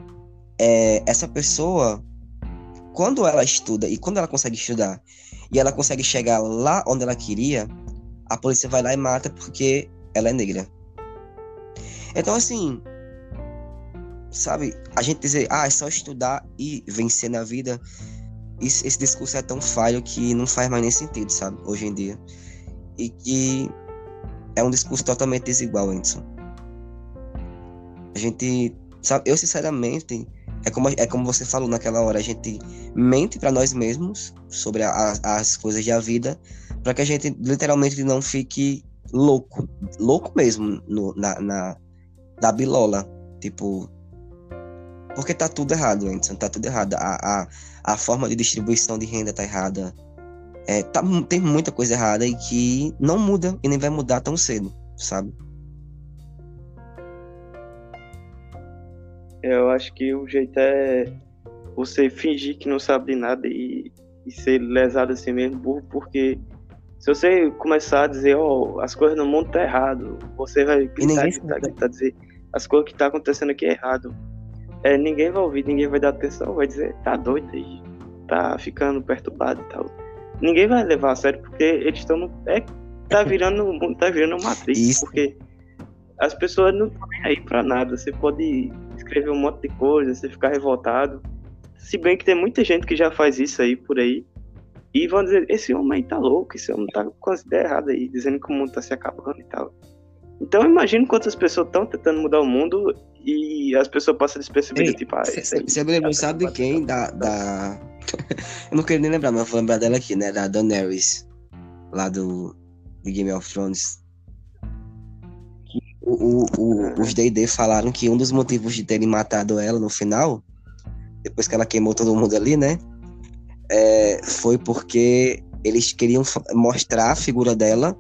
[SPEAKER 2] é, essa pessoa, quando ela estuda e quando ela consegue estudar e ela consegue chegar lá onde ela queria, a polícia vai lá e mata porque ela é negra. Então, assim, sabe, a gente dizer, ah, é só estudar e vencer na vida esse, esse discurso é tão falho que não faz mais nem sentido, sabe? Hoje em dia. E que é um discurso totalmente desigual, Anderson. A gente, sabe, eu sinceramente, é como, é como você falou naquela hora, a gente mente para nós mesmos sobre a, as coisas da vida, para que a gente literalmente não fique louco, louco mesmo no, na, na, na bilola. Tipo, porque tá tudo errado, Anderson, tá tudo errado. A, a, a forma de distribuição de renda tá errada. É, tá, tem muita coisa errada e que não muda e nem vai mudar tão cedo, sabe?
[SPEAKER 1] Eu acho que o jeito é você fingir que não sabe de nada e, e ser lesado assim mesmo, burro, porque se você começar a dizer, ó, oh, as coisas no mundo tá errado, você vai gritar, gritar, gritar, dizer, as coisas que tá acontecendo aqui é errado é, ninguém vai ouvir, ninguém vai dar atenção, vai dizer, tá doido aí, tá ficando perturbado e tal. Ninguém vai levar a sério porque eles estão no. É, tá *laughs* virando, tá virando matriz, Isso. porque as pessoas não estão aí pra nada. Você pode escrever um monte de coisa, você ficar revoltado. Se bem que tem muita gente que já faz isso aí por aí. E vão dizer, esse homem aí tá louco, esse homem tá com as ideias erradas aí, dizendo que o mundo tá se acabando e tal. Então imagino quantas pessoas estão tentando mudar o mundo e as pessoas passam despercebidas, tipo, ah,
[SPEAKER 2] Você lembra, sabe de quem? Da, da... *laughs* eu não queria nem lembrar, mas vou lembrar dela aqui, né? Da Daenerys, lá do, do Game of Thrones. O, o, o, os D&D falaram que um dos motivos de terem matado ela no final, depois que ela queimou todo mundo ali, né? É, foi porque eles queriam mostrar a figura dela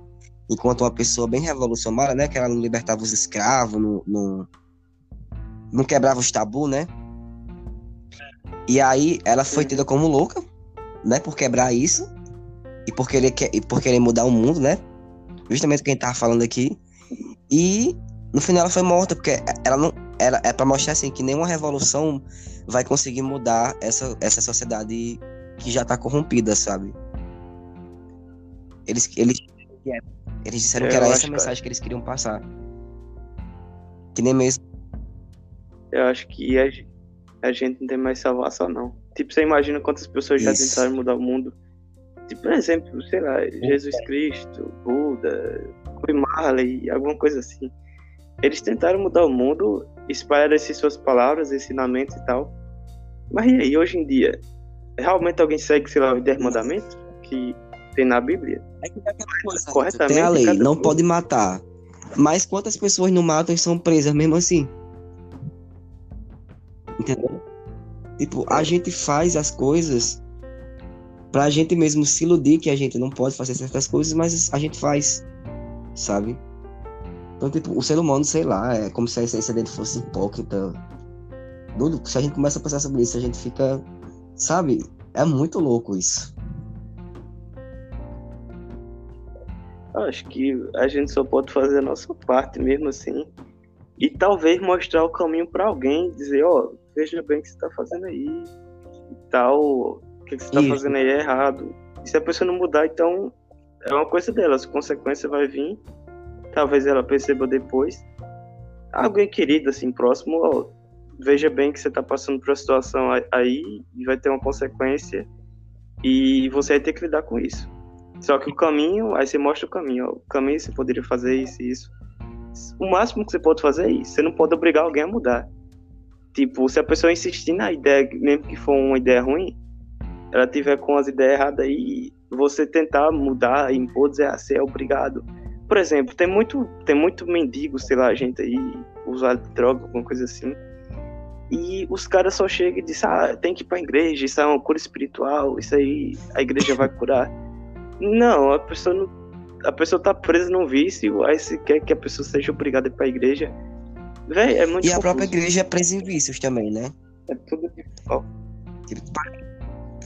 [SPEAKER 2] enquanto uma pessoa bem revolucionária, né? Que ela não libertava os escravos, não, não, não quebrava os tabus, né? E aí ela foi tida como louca, né? Por quebrar isso e por querer, e por querer mudar o mundo, né? Justamente o que a gente tava falando aqui. E no final ela foi morta, porque ela não. Ela, é para mostrar assim que nenhuma revolução vai conseguir mudar essa, essa sociedade que já tá corrompida, sabe? Eles, eles Eles disseram
[SPEAKER 1] É,
[SPEAKER 2] que era
[SPEAKER 1] eu
[SPEAKER 2] essa
[SPEAKER 1] que-
[SPEAKER 2] mensagem que eles queriam passar. Que nem mesmo.
[SPEAKER 1] Eu acho que a, a gente não tem mais salvação, não. Tipo, você imagina quantas pessoas já
[SPEAKER 2] Isso.
[SPEAKER 1] tentaram mudar o mundo. Tipo, por exemplo, sei lá, Jesus Cristo, Buda, Bob Marley, alguma coisa assim. Eles tentaram mudar o mundo, espalharam essas suas palavras, ensinamentos e tal. Mas e aí, hoje em dia? Realmente alguém segue, sei lá, os 10 mandamentos que tem na Bíblia?
[SPEAKER 2] É que aquela coisa,
[SPEAKER 1] Corretamente,
[SPEAKER 2] Tem a lei, não
[SPEAKER 1] coisa.
[SPEAKER 2] pode matar. Mas quantas pessoas não matam e são presas mesmo assim? Entendeu? Tipo, a gente faz as coisas pra gente mesmo se iludir que a gente não pode fazer certas coisas, mas a gente faz, sabe? Então, tipo, o ser humano, sei lá, é como se a essência dele fosse hipócrita. Tudo, se a gente começa a pensar sobre isso, a gente fica, sabe? É muito louco isso.
[SPEAKER 1] Acho que a gente só pode fazer a nossa parte mesmo assim. E talvez mostrar o caminho pra alguém, dizer, ó, veja bem o que você tá fazendo aí e tal, o que, você tá
[SPEAKER 2] Isso.
[SPEAKER 1] fazendo aí é errado. E se a pessoa não mudar, então é uma coisa dela, as consequências vai vir, talvez ela perceba depois. Alguém querido, assim, próximo, ó, veja bem que você tá passando por uma situação aí e vai ter uma consequência e você vai ter que lidar com isso. Só que o caminho, aí você mostra o caminho. Ó, o caminho você poderia fazer isso e isso. O máximo que você pode fazer é isso. Você não pode obrigar alguém a mudar. Tipo, se a pessoa insistir na ideia, mesmo que for uma ideia ruim, ela tiver com as ideias erradas aí, você tentar mudar impor, dizer, você é obrigado. Por exemplo, tem muito, tem muito mendigo, sei lá, gente aí, usuário de droga, alguma coisa assim. E os caras só chegam e dizem, ah, tem que ir pra igreja, isso é uma cura espiritual, isso aí a igreja vai curar. Não, a pessoa não. A pessoa tá presa num vício, aí se quer que a pessoa seja obrigada a ir pra igreja. Véi, é muito
[SPEAKER 2] E a própria igreja é presa em vícios também, né?
[SPEAKER 1] É tudo igual.
[SPEAKER 2] Tipo,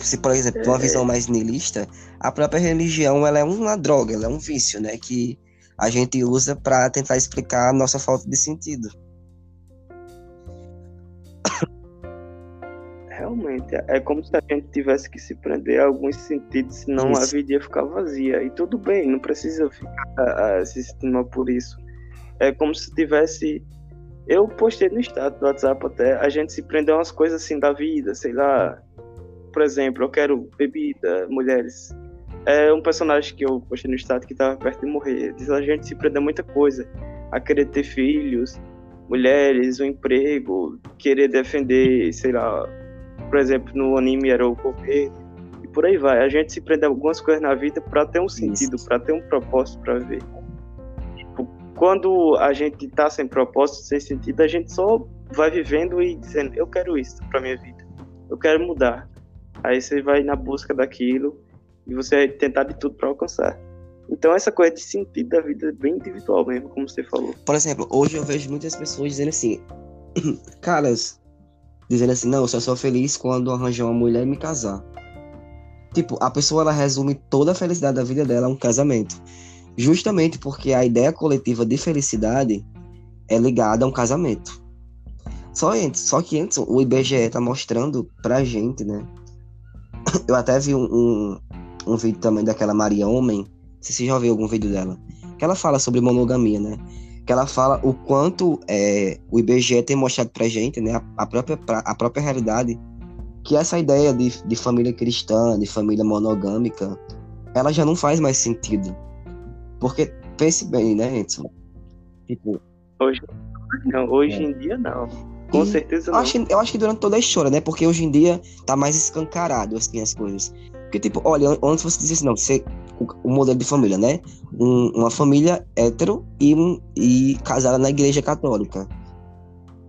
[SPEAKER 2] se, por exemplo, uma
[SPEAKER 1] É.
[SPEAKER 2] visão mais niilista, a própria religião ela é uma droga, ela é um vício, né? Que a gente usa para tentar explicar a nossa falta de sentido.
[SPEAKER 1] Realmente, é como se a gente tivesse que se prender a alguns sentidos, senão a
[SPEAKER 2] Isso.
[SPEAKER 1] vida ia ficar vazia. E tudo bem, não precisa ficar ah, se sentindo por isso. É como se tivesse. Eu postei no status do WhatsApp até, a gente se prender a umas coisas assim da vida, sei lá. Por exemplo, eu quero bebida, mulheres. É um personagem que eu postei no status que tava perto de morrer. Diz a gente se prender a muita coisa. A querer ter filhos, mulheres, um emprego, querer defender, sei lá, por exemplo, no anime era o governo, e por aí vai. A gente se prende a algumas coisas na vida para ter um sentido, para ter um propósito para ver. Quando a gente tá sem propósito, sem sentido, a gente só vai vivendo e dizendo, eu quero isso para minha vida. Eu quero mudar. Aí você vai na busca daquilo e você vai tentar de tudo para alcançar. Então essa coisa de sentido da vida é bem individual mesmo, como você falou.
[SPEAKER 2] Por exemplo, hoje eu vejo muitas pessoas dizendo assim, *clears throat* caras, dizendo assim, não, eu só sou feliz quando arranjar uma mulher e me casar. Tipo, a pessoa ela resume toda a felicidade da vida dela a um casamento. Justamente porque a ideia coletiva de felicidade é ligada a um casamento. Só, antes, só que antes o IBGE tá mostrando pra gente, né? Eu até vi um, um, um vídeo também daquela Maria Homem, não sei se você já ouviu algum vídeo dela, que ela fala sobre monogamia, né? que ela fala o quanto é, o IBGE tem mostrado pra gente, né, a, a própria, a própria realidade, que essa ideia de, de família cristã, de família monogâmica, ela já não faz mais sentido. Porque, pense bem, né, Edson? Tipo,
[SPEAKER 1] Hoje, não, hoje em dia não. Com
[SPEAKER 2] E
[SPEAKER 1] certeza
[SPEAKER 2] eu
[SPEAKER 1] não.
[SPEAKER 2] acho, eu acho que durante toda a história, né, porque hoje em dia tá mais escancarado, assim, as coisas. Porque, tipo, olha, an- antes você dizia assim, não, você, o, o modelo de família, né? Um- uma família hétero e, um, e casada na igreja católica.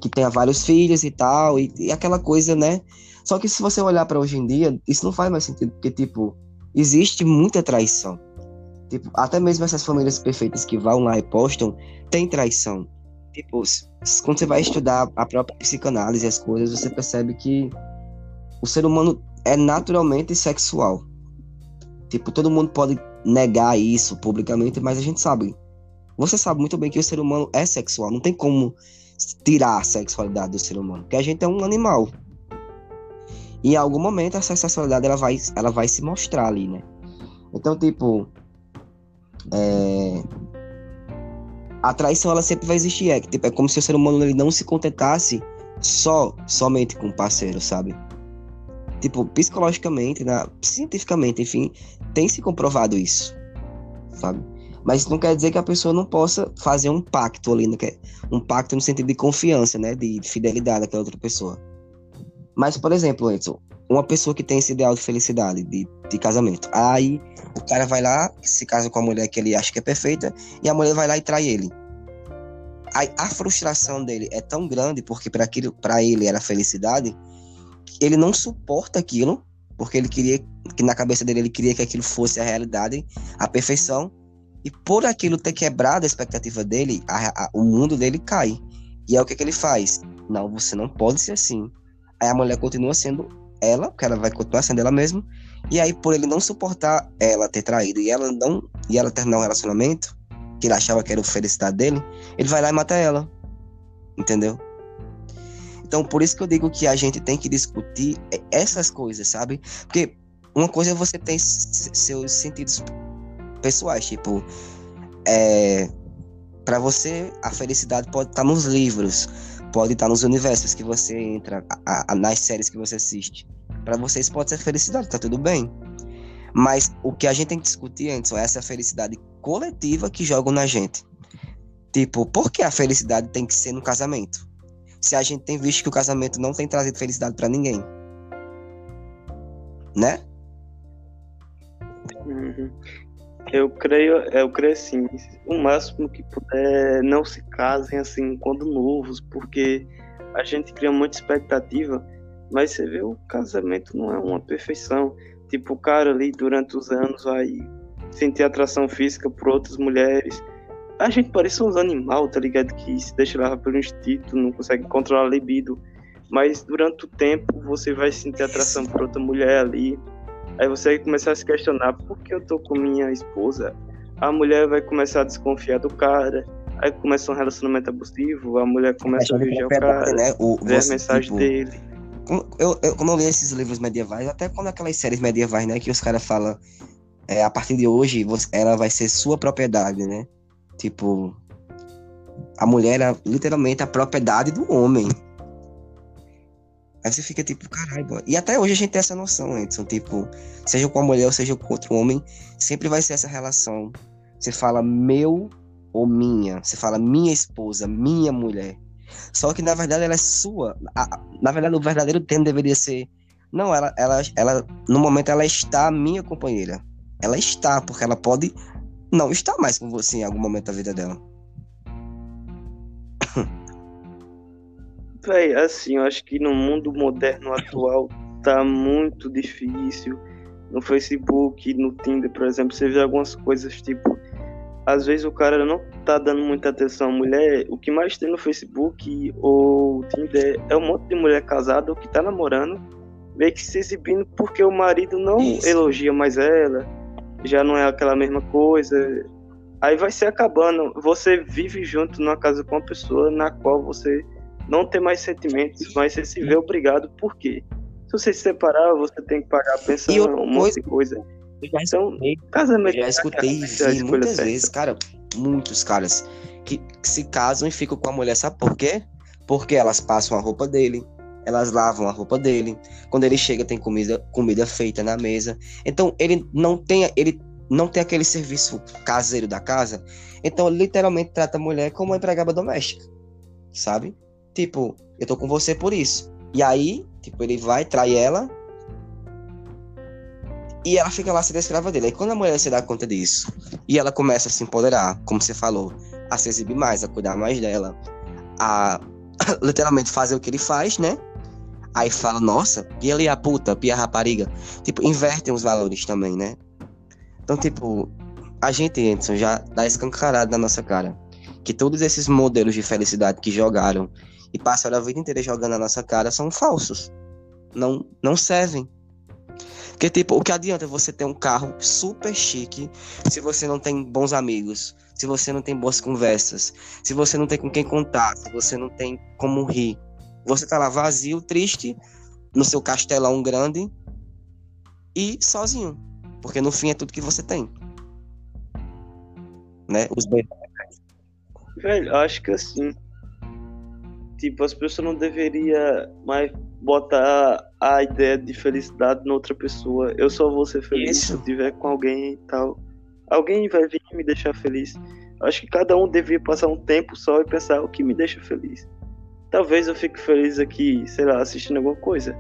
[SPEAKER 2] Que tenha vários filhos e tal, e, e aquela coisa, né? Só que se você olhar pra hoje em dia, isso não faz mais sentido, porque, tipo, existe muita traição. Tipo, até mesmo essas famílias perfeitas que vão lá e postam, tem traição. Tipo, quando você vai estudar a própria psicanálise as coisas, você percebe que o ser humano é naturalmente sexual. Tipo, todo mundo pode negar isso publicamente, mas a gente sabe. Você sabe muito bem que o ser humano é sexual. Não tem como tirar a sexualidade do ser humano, porque a gente é um animal. E em algum momento essa sexualidade ela vai, ela vai se mostrar ali, né? Então, tipo, É... A traição ela sempre vai existir, é, tipo, é como se o ser humano ele não se contentasse só, somente com o parceiro, sabe? Tipo, psicologicamente, na, cientificamente, enfim, tem se comprovado isso, sabe? Mas não quer dizer que a pessoa não possa fazer um pacto ali, né? um pacto no sentido de confiança, né? De fidelidade àquela outra pessoa. Mas, por exemplo, Edson, uma pessoa que tem esse ideal de felicidade, de, de casamento. Aí o cara vai lá, se casa com a mulher que ele acha que é perfeita, e a mulher vai lá e trai ele. Aí a frustração dele é tão grande, porque para ele era felicidade, que ele não suporta aquilo, porque ele queria que na cabeça dele ele queria que aquilo fosse a realidade, a perfeição, e por aquilo ter quebrado a expectativa dele, a, a, o mundo dele cai. E é o que, que ele faz? Não, você não pode ser assim. Aí a mulher continua sendo ela, porque ela vai continuar sendo ela mesma. E aí, por ele não suportar ela ter traído e ela não e ela terminar um relacionamento, que ele achava que era o felicidade dele, ele vai lá e mata ela. Entendeu? Então, por isso que eu digo que a gente tem que discutir essas coisas, sabe? Porque uma coisa é você ter seus sentidos pessoais, tipo, é, para você a felicidade pode estar nos livros, pode estar nos universos que você entra, a, a, nas séries que você assiste. Para vocês pode ser felicidade, tá tudo bem. Mas o que a gente tem que discutir antes é essa felicidade coletiva que jogam na gente. Tipo, por que a felicidade tem que ser no casamento? Se a gente tem visto que o casamento não tem trazido felicidade para ninguém. Né?
[SPEAKER 1] Uhum. Eu creio, eu creio assim, o máximo que puder, não se casem assim quando novos, porque a gente cria muita expectativa, mas você vê o casamento não é uma perfeição. Tipo, o cara ali durante os anos vai sentir atração física por outras mulheres. A gente parece uns animal, tá ligado? Que se deixa levar pelo instinto, não consegue controlar a libido. Mas durante o tempo você vai sentir atração por outra mulher ali Aí você vai começar a se questionar por que eu tô com minha esposa. A mulher vai começar a desconfiar do cara. Aí começa um relacionamento abusivo, a mulher começa a vigiar o cara, né? o, ver a mensagem tipo, dele.
[SPEAKER 2] Eu, eu, quando eu li esses livros medievais, até quando aquelas séries medievais, né, que os caras falam, é, a partir de hoje, você, ela vai ser sua propriedade, né? Tipo, a mulher é literalmente a propriedade do homem. Aí você fica tipo, caralho. E até hoje a gente tem essa noção, Edson. Tipo, seja com a mulher ou seja com outro homem, sempre vai ser essa relação. Você fala meu ou minha. Você fala minha esposa, minha mulher. Só que na verdade ela é sua. Na verdade, o verdadeiro termo deveria ser. Não, ela, ela, ela. No momento ela está minha companheira. Ela está, porque ela pode não estar mais com você em algum momento da vida dela.
[SPEAKER 1] Véi, assim, eu acho que no mundo moderno atual tá muito difícil. No Facebook, no Tinder, por exemplo, você vê algumas coisas tipo. Às vezes o cara não tá dando muita atenção à mulher. O que mais tem no Facebook ou Tinder é um monte de mulher casada ou que tá namorando, meio que se exibindo porque o marido não Isso. elogia mais ela, já não é aquela mesma coisa. Aí vai se acabando. Você vive junto numa casa com uma pessoa na qual você não ter mais sentimentos, mas você se vê obrigado, por quê? Se você se separar, você tem que pagar a pensão, um monte de coisa.
[SPEAKER 2] Eu já então, casamento já escutei e vi muitas certa. vezes, cara, muitos caras que, que se casam e ficam com a mulher, sabe por quê? Porque elas passam a roupa dele, elas lavam a roupa dele. Quando ele chega, tem comida, comida feita na mesa. Então, ele não tem, ele não tem aquele serviço caseiro da casa. Então, literalmente trata a mulher como uma empregada doméstica, sabe? Tipo, eu tô com você por isso. E aí, tipo, ele vai, trai ela. E ela fica lá sendo escrava dele. Aí quando a mulher se dá conta disso, e ela começa a se empoderar, como você falou, a se exibir mais, a cuidar mais dela, a *coughs* literalmente fazer o que ele faz, né? Aí fala, nossa, e ele é a puta, pia a rapariga. Tipo, invertem os valores também, né? Então, tipo, a gente, Anderson, já dá escancarado na nossa cara. Que todos esses modelos de felicidade que jogaram e passaram a vida inteira jogando na nossa cara são falsos. Não, não servem. Porque, tipo, o que adianta você ter um carro super chique se você não tem bons amigos, se você não tem boas conversas, se você não tem com quem contar, se você não tem como rir. Você tá lá vazio, triste, no seu castelão grande e sozinho. Porque no fim é tudo que você tem. né? Os dois.
[SPEAKER 1] Velho, acho que assim. Tipo, as pessoas não deveriam mais botar a ideia de felicidade noutra pessoa. Eu só vou ser feliz Isso. se eu estiver com alguém e tal. Alguém vai vir me deixar feliz. Acho que cada um devia passar um tempo só e pensar o que me deixa feliz. Talvez eu fique feliz aqui, sei lá, assistindo alguma coisa.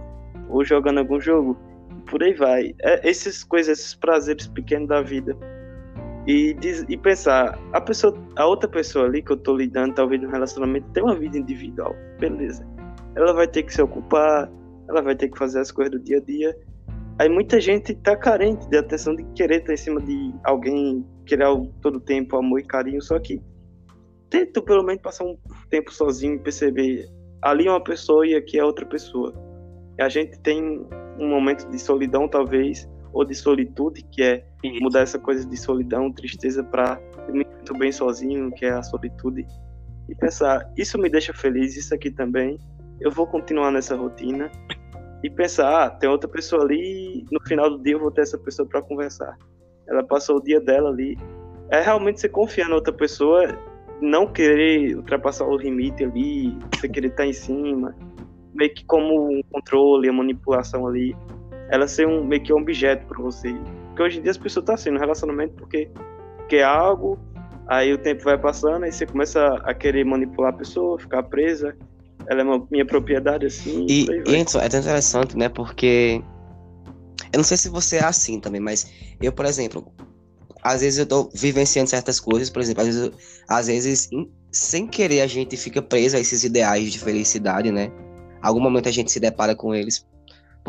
[SPEAKER 1] Ou jogando algum jogo. Por aí vai. É, essas coisas, esses prazeres pequenos da vida. E, diz, e pensar, a pessoa, a outra pessoa ali que eu tô lidando, talvez no relacionamento, tem uma vida individual. Beleza. Ela vai ter que se ocupar, ela vai ter que fazer as coisas do dia a dia. Aí muita gente tá carente de atenção, de querer estar em cima de alguém, querer todo tempo amor e carinho, só que tenta pelo menos passar um tempo sozinho e perceber ali é uma pessoa e aqui é outra pessoa. A gente tem um momento de solidão, talvez, ou de solitude, que é mudar essa coisa de solidão, tristeza, para me muito bem sozinho, que é a solitude. E pensar, isso me deixa feliz, isso aqui também. Eu vou continuar nessa rotina. E pensar, ah, tem outra pessoa ali, no final do dia eu vou ter essa pessoa para conversar. Ela passou o dia dela ali. É realmente você confiar na outra pessoa não querer ultrapassar o limite ali, você querer estar em cima, meio que como um controle, a manipulação ali, ela ser um meio que um objeto para você. Porque hoje em dia as pessoas estão assim no relacionamento porque quer algo, aí o tempo vai passando, aí você começa a querer manipular a pessoa, ficar presa. Ela é uma, minha propriedade, assim.
[SPEAKER 2] E, e é tão interessante, né? Porque. Eu não sei se você é assim também, mas eu, por exemplo, às vezes eu tô vivenciando certas coisas, por exemplo, às vezes, às vezes sem querer a gente fica preso a esses ideais de felicidade, né? Algum momento a gente se depara com eles,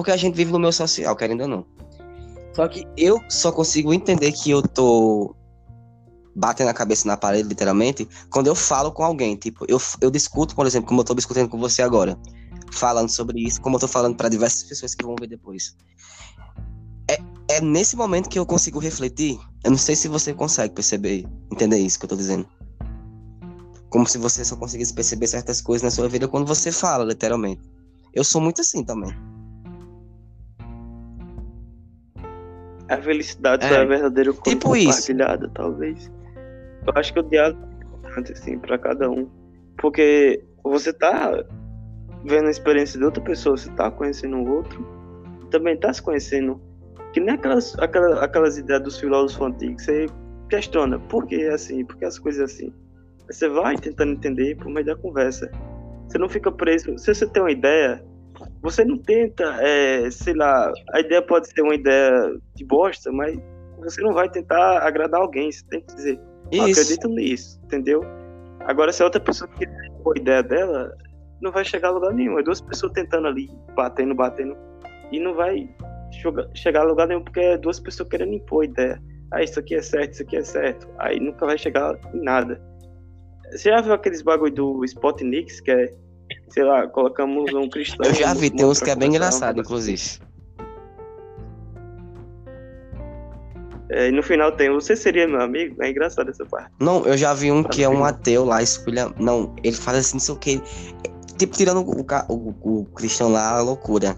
[SPEAKER 2] porque a gente vive no meio social, querendo ou não. Só que eu só consigo entender que eu tô batendo a cabeça na parede, literalmente, quando eu falo com alguém. Tipo, eu, eu discuto, por exemplo, como eu tô discutindo com você agora, falando sobre isso, como eu tô falando para diversas pessoas que vão ver depois é nesse momento que eu consigo refletir. Eu não sei se você consegue perceber, entender isso que eu tô dizendo. Como se você só conseguisse perceber certas coisas na sua vida quando você fala, literalmente. Eu sou muito assim também.
[SPEAKER 1] A felicidade é, é verdadeira
[SPEAKER 2] tipo compartilhada,
[SPEAKER 1] isso. talvez. Eu acho que o diálogo é importante, assim, pra cada um. Porque você tá vendo a experiência de outra pessoa, você tá conhecendo o outro, também tá se conhecendo que nem aquelas, aquelas, aquelas ideias dos filósofos antigos, você questiona por que é assim, por que as coisas assim. Aí você vai tentando entender por meio da conversa. Você não fica preso. Se você tem uma ideia, você não tenta, é, sei lá, a ideia pode ser uma ideia de bosta, mas você não vai tentar agradar alguém. Você tem que dizer, ah, acredito nisso, entendeu? Agora, se a outra pessoa quer a ideia dela, não vai chegar a lugar nenhum. É duas pessoas tentando ali, batendo, batendo, e não vai chegar a lugar nenhum, porque é duas pessoas querendo impor ideia. Ah, isso aqui é certo, isso aqui é certo. Aí nunca vai chegar em nada. Você já viu aqueles bagulho do Spotnix, que é, sei lá, colocamos um cristão.
[SPEAKER 2] Eu já vi, tem uns que é bem engraçado, inclusive.
[SPEAKER 1] É, e no final tem, você seria meu amigo? É engraçado essa parte.
[SPEAKER 2] Não, eu já vi um que é um ateu lá, escolha. Não, ele faz assim, não sei o que. Tipo, tirando o, o, o cristão lá, a loucura.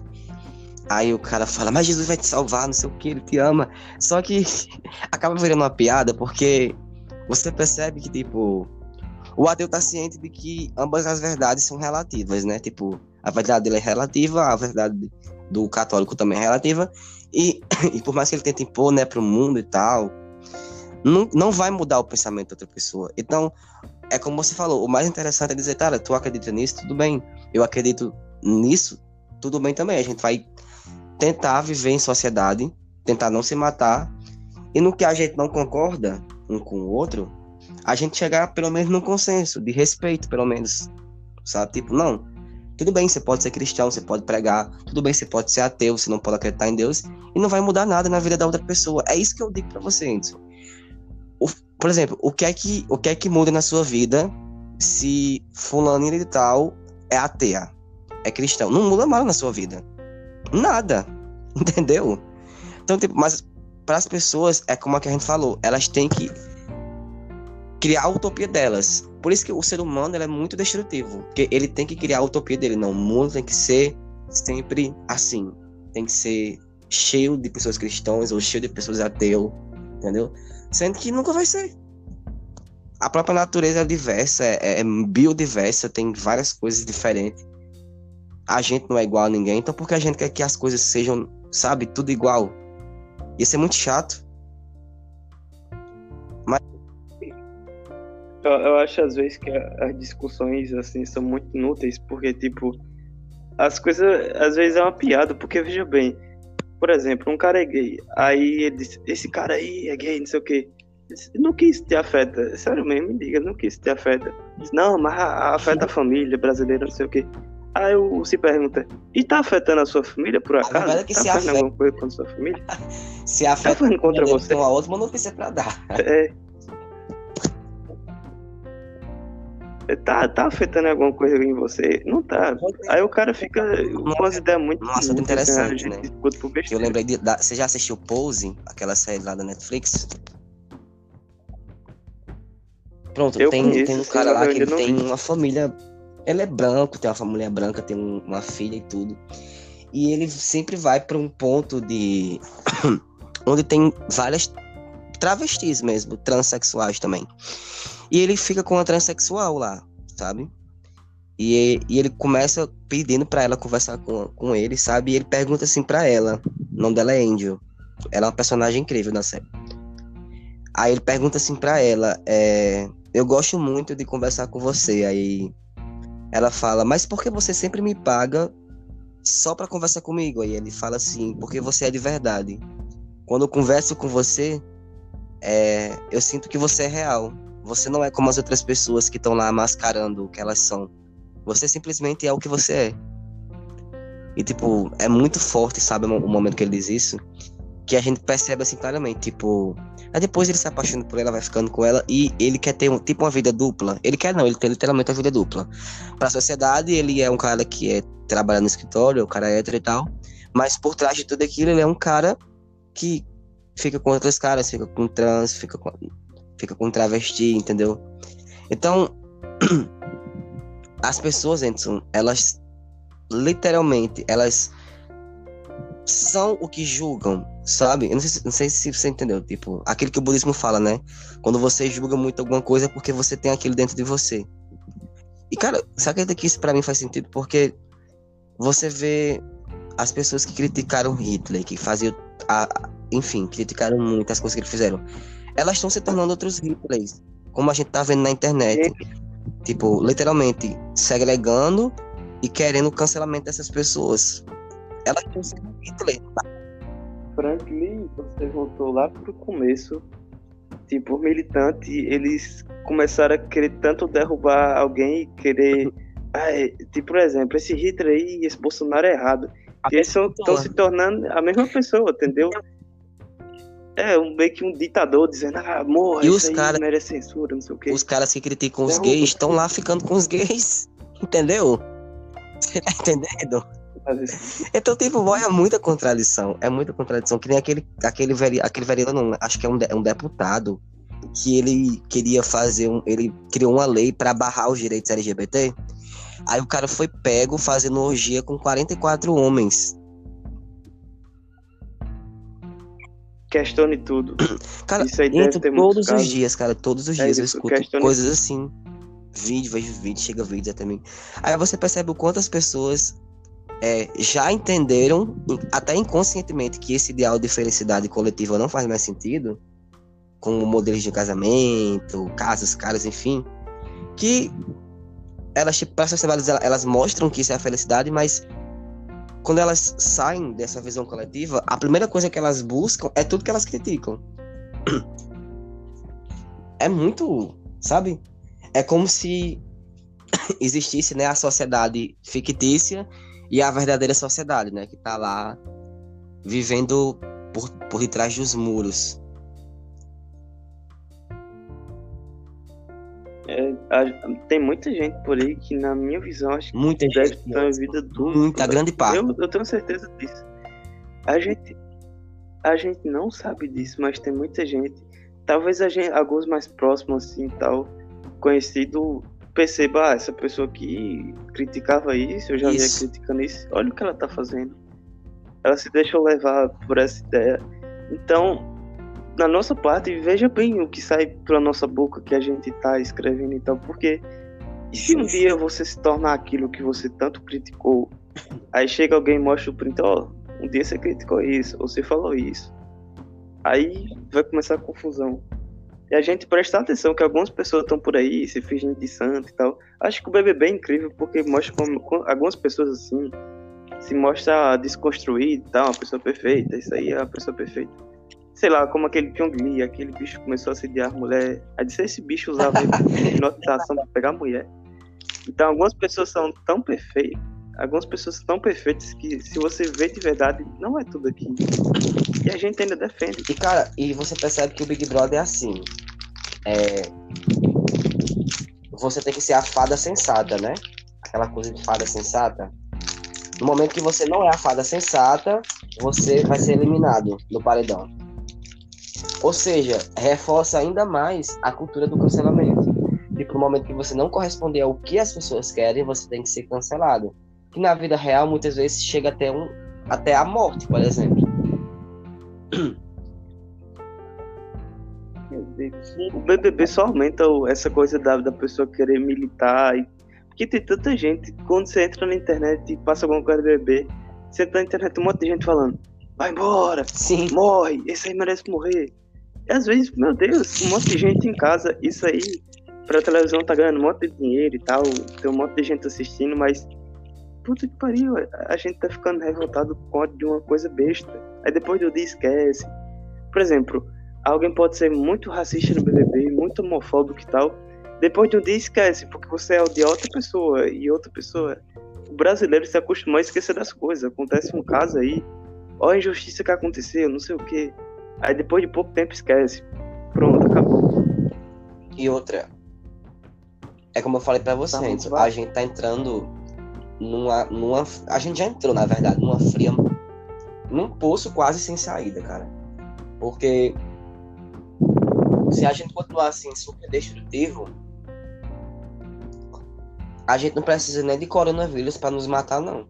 [SPEAKER 2] Aí o cara fala, mas Jesus vai te salvar, não sei o que, ele te ama. Só que *laughs* acaba virando uma piada, porque você percebe que, tipo, o ateu tá ciente de que ambas as verdades são relativas, né? Tipo, a verdade dele é relativa, a verdade do católico também é relativa. E, *coughs* e por mais que ele tente impor, né, pro mundo e tal, não, não vai mudar o pensamento da outra pessoa. Então, é como você falou, o mais interessante é dizer, cara, tu acredita nisso? Tudo bem. Eu acredito nisso? Tudo bem também. A gente vai tentar viver em sociedade, tentar não se matar, e no que a gente não concorda um com o outro, a gente chegar pelo menos num consenso de respeito, pelo menos, sabe? Tipo, não, tudo bem, você pode ser cristão, você pode pregar, tudo bem, você pode ser ateu, você não pode acreditar em Deus, e não vai mudar nada na vida da outra pessoa. É isso que eu digo para você, Anderson. O, por exemplo, o que, é que, o que é que muda na sua vida se fulano de tal é ateia, é cristão? Não muda nada na sua vida. Nada. *laughs* Entendeu? Então, tipo, mas para as pessoas, é como a que a gente falou, elas têm que criar a utopia delas. Por isso que o ser humano é muito destrutivo. Porque ele tem que criar a utopia dele. Não, o mundo tem que ser sempre assim. Tem que ser cheio de pessoas cristãs ou cheio de pessoas ateus. Entendeu? Sendo que nunca vai ser. a própria natureza é diversa, é, é biodiversa, tem várias coisas diferentes. A gente não é igual a ninguém, então por que a gente quer que as coisas sejam, sabe, tudo igual? Isso é muito chato.
[SPEAKER 1] Eu, eu acho às vezes que as discussões assim são muito inúteis, porque tipo, as coisas às vezes é uma piada, porque veja bem, por exemplo, um cara é gay, aí ele diz, esse cara aí é gay, não sei o quê. Não que isso te afeta, sério mesmo, me diga, não que isso te afeta. Diz, não, mas afeta a família brasileira, não sei o quê. Aí eu se pergunta, e tá afetando a sua família por acaso?
[SPEAKER 2] A é que
[SPEAKER 1] tá
[SPEAKER 2] se afeta.
[SPEAKER 1] alguma coisa contra a sua família? *laughs*
[SPEAKER 2] se afeta
[SPEAKER 1] tá contra você.
[SPEAKER 2] Uma outra, mas não precisa pra dar.
[SPEAKER 1] É. Tá, tá afetando alguma coisa em você? Não tá. Aí o cara fica com as ideias muito.
[SPEAKER 2] Nossa, muito interessante, né? Eu lembrei de. Da, você já assistiu Pose, aquela série lá da Netflix? Pronto, eu tem, conheço, tem um cara lá que ele tem vi. uma família. Ele é branco, tem uma família branca, tem uma filha e tudo. E ele sempre vai para um ponto de. *coughs* onde tem várias travestis mesmo, transexuais também. E ele fica com uma transexual lá, sabe? E, e ele começa pedindo para ela conversar com, com ele, sabe? E ele pergunta assim para ela. O nome dela é Angel. Ela é uma personagem incrível na série. Aí ele pergunta assim para ela: é, Eu gosto muito de conversar com você. Aí ela fala: Mas por que você sempre me paga só para conversar comigo? Aí ele fala assim: Porque você é de verdade. Quando eu converso com você, é, eu sinto que você é real. Você não é como as outras pessoas que estão lá mascarando o que elas são. Você simplesmente é o que você é. E, tipo, é muito forte, sabe, o momento que ele diz isso, que a gente percebe assim claramente, tipo. Aí depois ele se apaixona por ela, vai ficando com ela, e ele quer ter, um, tipo, uma vida dupla. Ele quer não, ele tem literalmente uma vida dupla. Pra sociedade, ele é um cara que é, trabalha no escritório, o cara é hétero e tal, mas por trás de tudo aquilo, ele é um cara que fica com outros caras, fica com trans, fica com, fica com travesti, entendeu? Então, *clears throat* as pessoas, Anderson, elas literalmente, elas são o que julgam, sabe? Eu não sei, não sei se você entendeu, tipo, aquilo que o budismo fala, né? Quando você julga muito alguma coisa é porque você tem aquilo dentro de você. E, cara, você acredita que isso pra mim faz sentido? Porque você vê as pessoas que criticaram Hitler, que faziam a, enfim, criticaram muito as coisas que eles fizeram. Elas estão se tornando outros Hitlers, como a gente tá vendo na internet. Tipo, literalmente, segregando e querendo o cancelamento dessas pessoas. Elas estão sendo Hitler.
[SPEAKER 1] Franklin, você voltou lá pro começo. Tipo, militante, eles começaram a querer tanto derrubar alguém e querer. *laughs* Ah, tipo, por exemplo, esse Hitler aí, esse Bolsonaro é errado. E eles estão se tornando a mesma pessoa, entendeu? É, um, meio que um ditador dizendo, ah, morra,
[SPEAKER 2] e os cara,
[SPEAKER 1] merece censura, não sei o quê.
[SPEAKER 2] Os caras que criticam os gays estão lá ficando com os gays, *laughs* entendeu? Você tá entendendo? Então, tipo, é muita contradição. É muita contradição. Que nem aquele, aquele, veri, aquele vereador, não, acho que é um, é um deputado, que ele queria fazer um. Ele criou uma lei para barrar os direitos LGBT. Aí o cara foi pego fazendo orgia com 44 homens.
[SPEAKER 1] Questione tudo. *coughs*
[SPEAKER 2] Cara, isso aí todos os dias, cara, todos os é dias eu escuto coisas assim. Vídeo, vejo vídeo, chega vídeo até mim. Aí você percebe o quanto as pessoas é, já entenderam, até inconscientemente, que esse ideal de felicidade coletiva não faz mais sentido, com modelos de casamento, casas, caras, enfim, que elas, tipo, para a sociedade, elas mostram que isso é a felicidade, mas quando elas saem dessa visão coletiva, a primeira coisa que elas buscam é tudo que elas criticam. É muito, sabe? É como se *coughs* existisse, né, a sociedade fictícia e a verdadeira sociedade, né, que tá lá vivendo por, por detrás dos muros.
[SPEAKER 1] É, tem muita gente por aí que, na minha visão, acho que
[SPEAKER 2] muita
[SPEAKER 1] deve
[SPEAKER 2] gente,
[SPEAKER 1] estar em vida dupla.
[SPEAKER 2] Muita grande parte.
[SPEAKER 1] Eu, eu tenho certeza disso. A gente, a gente não sabe disso, mas tem muita gente. Talvez a gente, alguns mais próximos, assim, tal, conhecido, perceba, ah, essa pessoa que criticava isso, eu já isso. vinha criticando isso, olha o que ela tá fazendo. Ela se deixou levar por essa ideia. Então, na nossa parte, veja bem o que sai pela nossa boca que a gente tá escrevendo e tal, porque se um dia você se tornar aquilo que você tanto criticou, aí chega alguém e mostra o print, ó, oh, um dia você criticou isso, ou você falou isso. Aí vai começar a confusão. E a gente prestar atenção que algumas pessoas estão por aí se fingindo de santo e tal. Acho que o BBB é incrível porque mostra como, algumas pessoas assim se mostra desconstruído e tal, uma pessoa perfeita. Isso aí é a pessoa perfeita sei lá, como aquele Pyong Lee, aquele bicho começou a assediar a mulher. Aí disse, esse bicho usava *laughs* hipnotização pra pegar mulher. Então algumas pessoas são tão perfeitas, algumas pessoas são tão perfeitas que se você vê de verdade, não é tudo aqui. E a gente ainda defende.
[SPEAKER 2] E cara, e você percebe que o Big Brother é assim. É... Você tem que ser a fada sensata, né? Aquela coisa de fada sensata. No momento que você não é a fada sensata, você vai ser eliminado no paredão. Ou seja, reforça ainda mais a cultura do cancelamento. E pro momento que você não corresponder ao que as pessoas querem, você tem que ser cancelado. Que na vida real muitas vezes chega até um até a morte, por exemplo.
[SPEAKER 1] O BBB só aumenta essa coisa da, da pessoa querer militar. E, porque tem tanta gente, quando você entra na internet e passa alguma coisa do BBB, você entra na internet, um monte de gente falando: vai embora,
[SPEAKER 2] Sim.
[SPEAKER 1] morre, esse aí merece morrer. Às vezes, meu Deus, um monte de gente em casa, isso aí, pra televisão tá ganhando um monte de dinheiro e tal, tem um monte de gente assistindo, mas. Puta que pariu, a gente tá ficando revoltado com ódio de uma coisa besta. Aí depois do dia esquece. Por exemplo, alguém pode ser muito racista no BBB, muito homofóbico e tal. Depois de um dia esquece, porque você é de outra pessoa e outra pessoa. O brasileiro se acostumou a esquecer das coisas. Acontece um caso aí, ó a injustiça que aconteceu, não sei o que. Aí depois de pouco tempo esquece. Pronto, acabou.
[SPEAKER 2] E outra. É como eu falei para você tá antes, a gente tá entrando numa, numa. A gente já entrou, na verdade, numa fria. Num poço quase sem saída, cara. Porque se a gente continuar assim, super destrutivo, a gente não precisa nem de coronavírus para nos matar, não.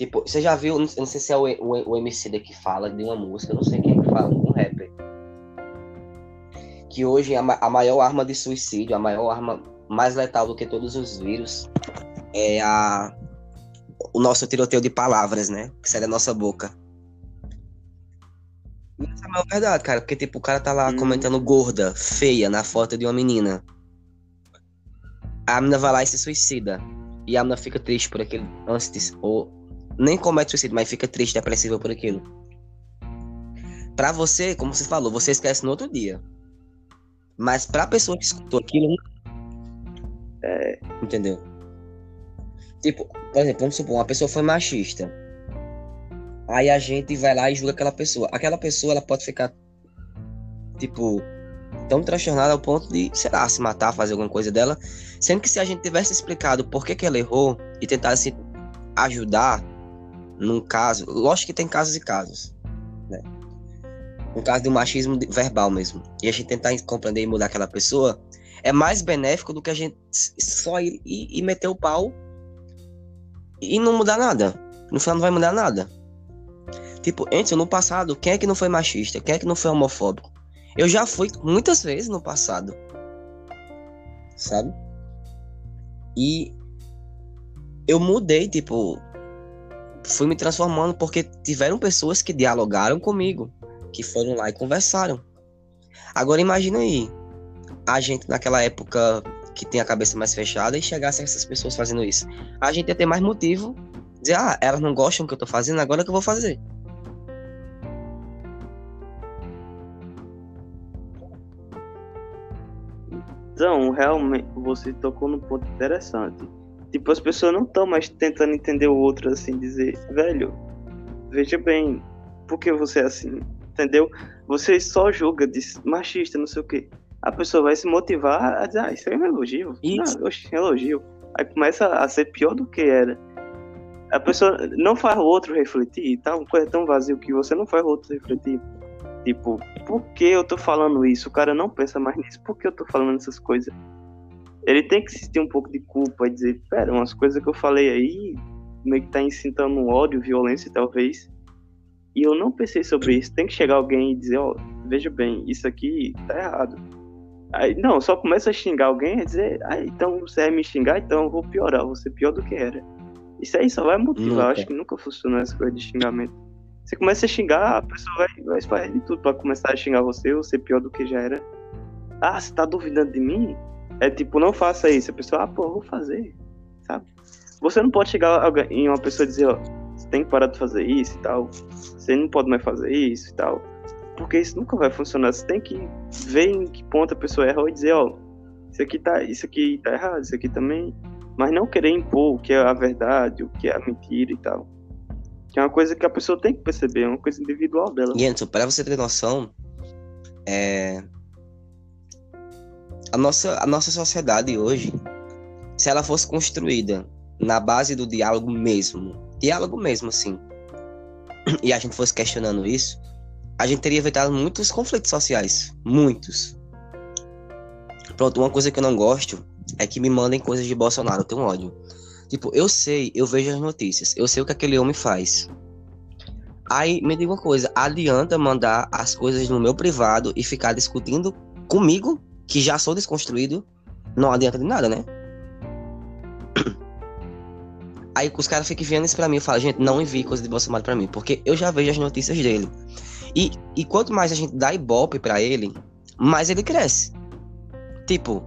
[SPEAKER 2] Tipo, você já viu, não sei se é o, o, o MC que fala de uma música, não sei quem é que fala, um rapper. Que hoje a, a maior arma de suicídio, a maior arma mais letal do que todos os vírus é a o nosso tiroteio de palavras, né? Que sai da nossa boca. Isso é a maior verdade, cara. Porque, tipo, o cara tá lá hum. comentando gorda, feia, na foto de uma menina. A menina vai lá e se suicida. E a menina fica triste por aquele antes ou nem comete suicídio, mas fica triste, depressivo por aquilo. Para você, como você falou, você esquece no outro dia. Mas pra pessoa que escutou aquilo, é... entendeu? Tipo, por exemplo, vamos supor, uma pessoa foi machista. Aí a gente vai lá e julga aquela pessoa. Aquela pessoa, ela pode ficar, tipo, tão transtornada ao ponto de, sei lá, se matar, fazer alguma coisa dela. Sendo que se a gente tivesse explicado por que, que ela errou e tentasse ajudar, num caso, lógico que tem casos e casos, né? Um caso de machismo verbal mesmo. E a gente tentar compreender e mudar aquela pessoa é mais benéfico do que a gente só ir e meter o pau e não mudar nada. No final não vai mudar nada. Tipo, antes, no passado, quem é que não foi machista? Quem é que não foi homofóbico? Eu já fui muitas vezes no passado. Sabe? E eu mudei, tipo, fui me transformando porque tiveram pessoas que dialogaram comigo, que foram lá e conversaram. Agora imagina aí, a gente naquela época que tem a cabeça mais fechada e chegasse essas pessoas fazendo isso. A gente ia ter mais motivo dizer, ah, elas não gostam do que eu tô fazendo, agora é que eu vou fazer.
[SPEAKER 1] Então, realmente, você tocou num ponto interessante Tipo, as pessoas não estão mais tentando entender o outro assim, dizer, velho, veja bem, por que você é assim? Entendeu? Você só julga, diz machista, não sei o quê. A pessoa vai se motivar a dizer, ah, isso é um elogio. Isso. Não, oxe, elogio. Aí começa a ser pior do que era. A pessoa não faz o outro refletir, tá? Uma coisa tão vazio que você não faz o outro refletir. Tipo, por que eu tô falando isso? O cara não pensa mais nisso. Por que eu tô falando essas coisas? Ele tem que sentir um pouco de culpa e dizer, pera, umas coisas que eu falei aí meio que tá incitando ódio, violência talvez. e eu não pensei sobre isso, tem que chegar alguém e dizer, ó, oh, veja bem, isso aqui tá errado. Aí, não, só começa a xingar alguém e dizer, ah, então você vai me xingar, então eu vou piorar, vou ser pior do que era. Isso aí só vai motivar, nunca. acho que nunca funcionou essa coisa de xingamento. Você começa a xingar, a pessoa vai, vai de tudo pra começar a xingar você ou ser pior do que já era. Ah, você tá duvidando de mim? É tipo, não faça isso. A pessoa, ah, pô, vou fazer, sabe? Você não pode chegar em uma pessoa e dizer, ó, você tem que parar de fazer isso e tal. Você não pode mais fazer isso e tal. Porque isso nunca vai funcionar. Você tem que ver em que ponto a pessoa errou e dizer, ó, isso aqui tá, isso aqui tá errado, isso aqui também. Mas não querer impor o que é a verdade, o que é a mentira e tal. Que é uma coisa que a pessoa tem que perceber, é uma coisa individual dela.
[SPEAKER 2] E Anderson, para você ter noção, é... a, nossa, a nossa sociedade hoje, se ela fosse construída na base do diálogo mesmo, diálogo mesmo, assim, *clears throat* e a gente fosse questionando isso, a gente teria evitado muitos conflitos sociais. Muitos. Pronto, uma coisa que eu não gosto é que me mandem coisas de Bolsonaro, eu tenho ódio. Tipo, eu sei, eu vejo as notícias, eu sei o que aquele homem faz. Aí me diga uma coisa, adianta mandar as coisas no meu privado e ficar discutindo comigo, que já sou desconstruído? Não adianta de nada, né? *clears throat* Aí os caras ficam enviando isso pra mim. Eu falo, gente, não envie coisa de Bolsonaro pra mim, porque eu já vejo as notícias dele. E, e quanto mais a gente dá ibope pra ele, mais ele cresce. Tipo,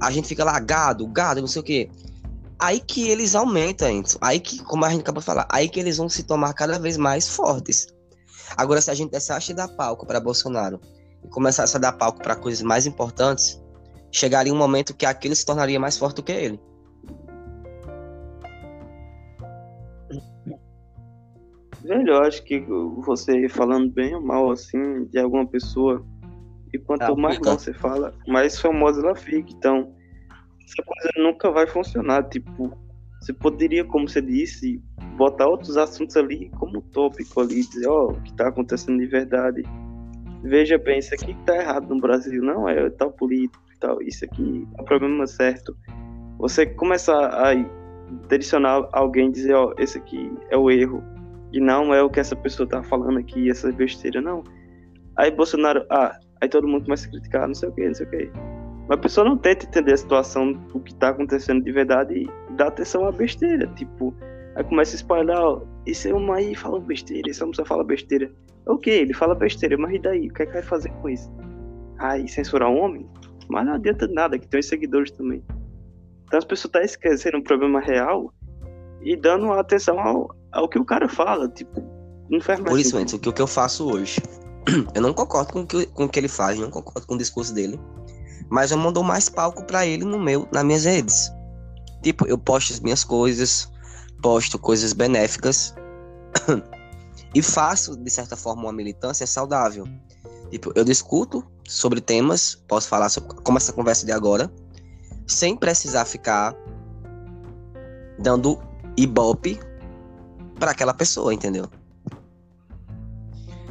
[SPEAKER 2] a gente fica lá, gado, gado, não sei o quê. Aí que eles aumentam, aí que, como a gente acabou de falar, aí que eles vão se tomar cada vez mais fortes. Agora, se a gente deixasse de dar palco para Bolsonaro e começasse a dar palco para coisas mais importantes, chegaria um momento que aquilo se tornaria mais forte do que ele.
[SPEAKER 1] Velho, eu acho que você falando bem ou mal assim de alguma pessoa, e quanto ah, mais mal você fala, mais famosa ela fica. Então, essa coisa nunca vai funcionar. Tipo, você poderia, como você disse, botar outros assuntos ali como tópico ali, dizer, ó, oh, o que está acontecendo de verdade. Veja bem, isso aqui tá errado no Brasil, não é tal político e tal, isso aqui é o problema certo. Você começar a direcionar alguém dizer, ó, oh, esse aqui é o erro, e não é o que essa pessoa tá falando aqui, essa besteira, não. Aí Bolsonaro, ah, aí todo mundo começa a criticar, não sei o que, não sei o que. Mas a pessoa não tenta entender a situação do que está acontecendo de verdade e dá atenção à besteira. Tipo, aí começa a espalhar, ó, esse homem aí fala besteira, esse homem só fala besteira. Ok, ele fala besteira, mas e daí? O que é que vai fazer com isso? Aí, censurar um homem? Mas não adianta nada, que tem os seguidores também. Então as pessoas estão tá esquecendo um problema real e dando atenção ao, ao que o cara fala. Tipo, não faz mais
[SPEAKER 2] Por isso, antes, o que eu faço hoje. *clears throat* Eu não concordo com o que, com o que ele faz, não concordo com o discurso dele mas eu mando mais palco para ele no meu, nas minhas redes. Tipo, eu posto as minhas coisas, posto coisas benéficas *clears throat* e faço de certa forma uma militância saudável. Tipo, eu discuto sobre temas, posso falar sobre, como essa conversa de agora, sem precisar ficar dando ibope para aquela pessoa, entendeu?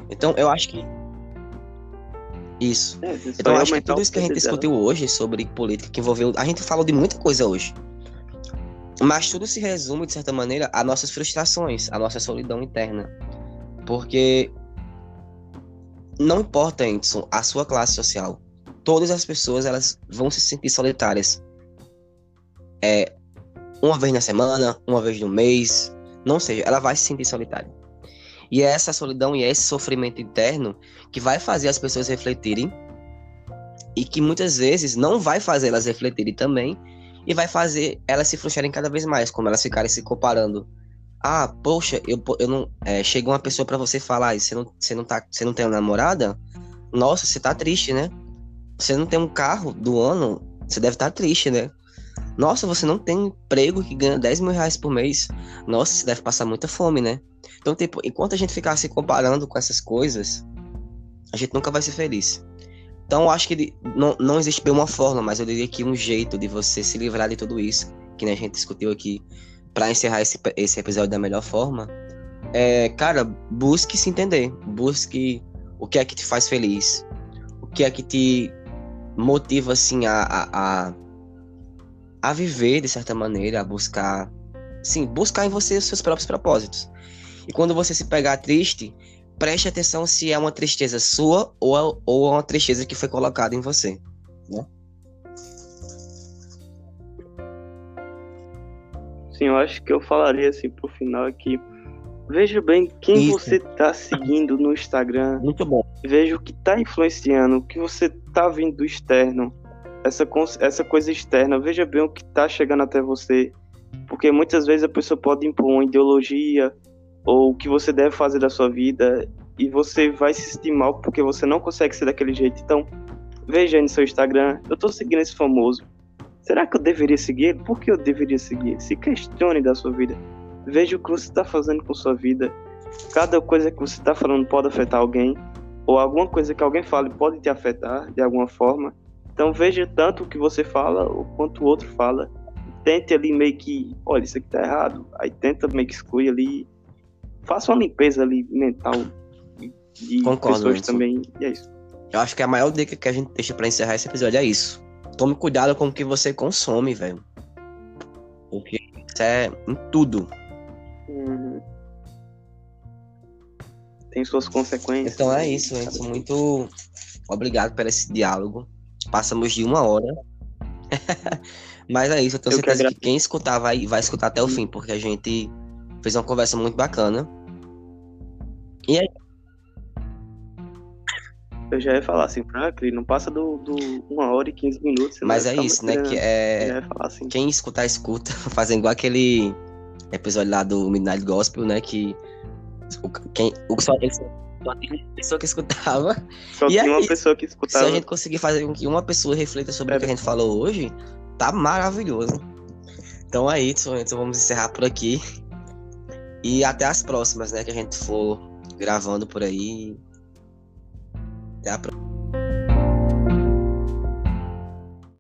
[SPEAKER 2] Então, eu acho que isso. É, então, acho que tudo isso que a gente discutiu hoje sobre política que envolveu. A gente falou de muita coisa hoje. Mas tudo se resume, de certa maneira, a nossas frustrações, a nossa solidão interna. Porque não importa, Edson, a sua classe social. Todas as pessoas elas vão se sentir solitárias. É, uma vez na semana, uma vez no mês, não seja, ela vai se sentir solitária. E é essa solidão e é esse sofrimento interno que vai fazer as pessoas refletirem e que muitas vezes não vai fazer elas refletirem também e vai fazer elas se frustrarem cada vez mais, como elas ficarem se comparando. Ah, poxa, eu, eu não. É, chega uma pessoa para você falar, você não, você, não tá, você não tem uma namorada? Nossa, você tá triste, né? Você não tem um carro do ano? Você deve estar tá triste, né? Nossa, você não tem emprego que ganha 10 mil reais por mês? Nossa, você deve passar muita fome, né? Então, tipo, enquanto a gente ficar se comparando com essas coisas, a gente nunca vai ser feliz. Então, eu acho que não, não existe bem uma forma, mas eu diria que um jeito de você se livrar de tudo isso, que a gente discutiu aqui, para encerrar esse, esse episódio da melhor forma, é, cara, busque se entender. Busque o que é que te faz feliz. O que é que te motiva, assim, a, a, a, viver de certa maneira, a buscar. Sim, buscar em você os seus próprios propósitos. E quando você se pegar triste, preste atenção se é uma tristeza sua ou, é, ou é uma tristeza que foi colocada em você.
[SPEAKER 1] Sim, eu acho que eu falaria assim pro final aqui. Veja bem quem Isso. você tá seguindo no Instagram.
[SPEAKER 2] Muito bom.
[SPEAKER 1] Veja o que tá influenciando, o que você tá vindo do externo. Essa, essa coisa externa. Veja bem o que tá chegando até você. Porque muitas vezes a pessoa pode impor uma ideologia ou o que você deve fazer da sua vida e você vai se sentir mal porque você não consegue ser daquele jeito. Então, veja aí no seu Instagram, eu tô seguindo esse famoso. Será que eu deveria seguir ele? Por que eu deveria seguir? Se questione da sua vida. Veja o que você está fazendo com sua vida. Cada coisa que você está falando pode afetar alguém, ou alguma coisa que alguém fale pode te afetar de alguma forma. Então veja tanto o que você fala quanto o outro fala. Tente ali meio que, olha, isso aqui tá errado. Aí tenta meio que excluir ali. Faça uma limpeza ali mental de Concordo, pessoas também. E é isso.
[SPEAKER 2] Eu acho que a maior dica que a gente deixa para encerrar esse episódio é isso. Tome cuidado com o que você consome, velho. Porque isso é em tudo.
[SPEAKER 1] Uhum. Tem suas consequências.
[SPEAKER 2] Então é isso, gente. Muito obrigado por esse diálogo. Passamos de uma hora. *laughs* Mas é isso, eu tenho eu certeza que, que, quem escutar vai, vai escutar até o fim, porque a gente fez uma conversa muito bacana. E é
[SPEAKER 1] eu já ia falar assim, Franklin, não passa do, do uma hora e 15 minutos.
[SPEAKER 2] Mas é isso, né? Que é... Assim. Quem escutar, escuta. *laughs* Fazendo igual aquele episódio lá do Midnight Gospel, né? Que o, quem, o, só, só tinha uma pessoa que escutava.
[SPEAKER 1] Só tinha uma pessoa que escutava.
[SPEAKER 2] Se a gente conseguir fazer com que uma pessoa reflita sobre é. o que a gente falou hoje, tá maravilhoso. Então é isso, então vamos encerrar por aqui. E até as próximas, né? Que a gente for gravando por aí. Até a próxima.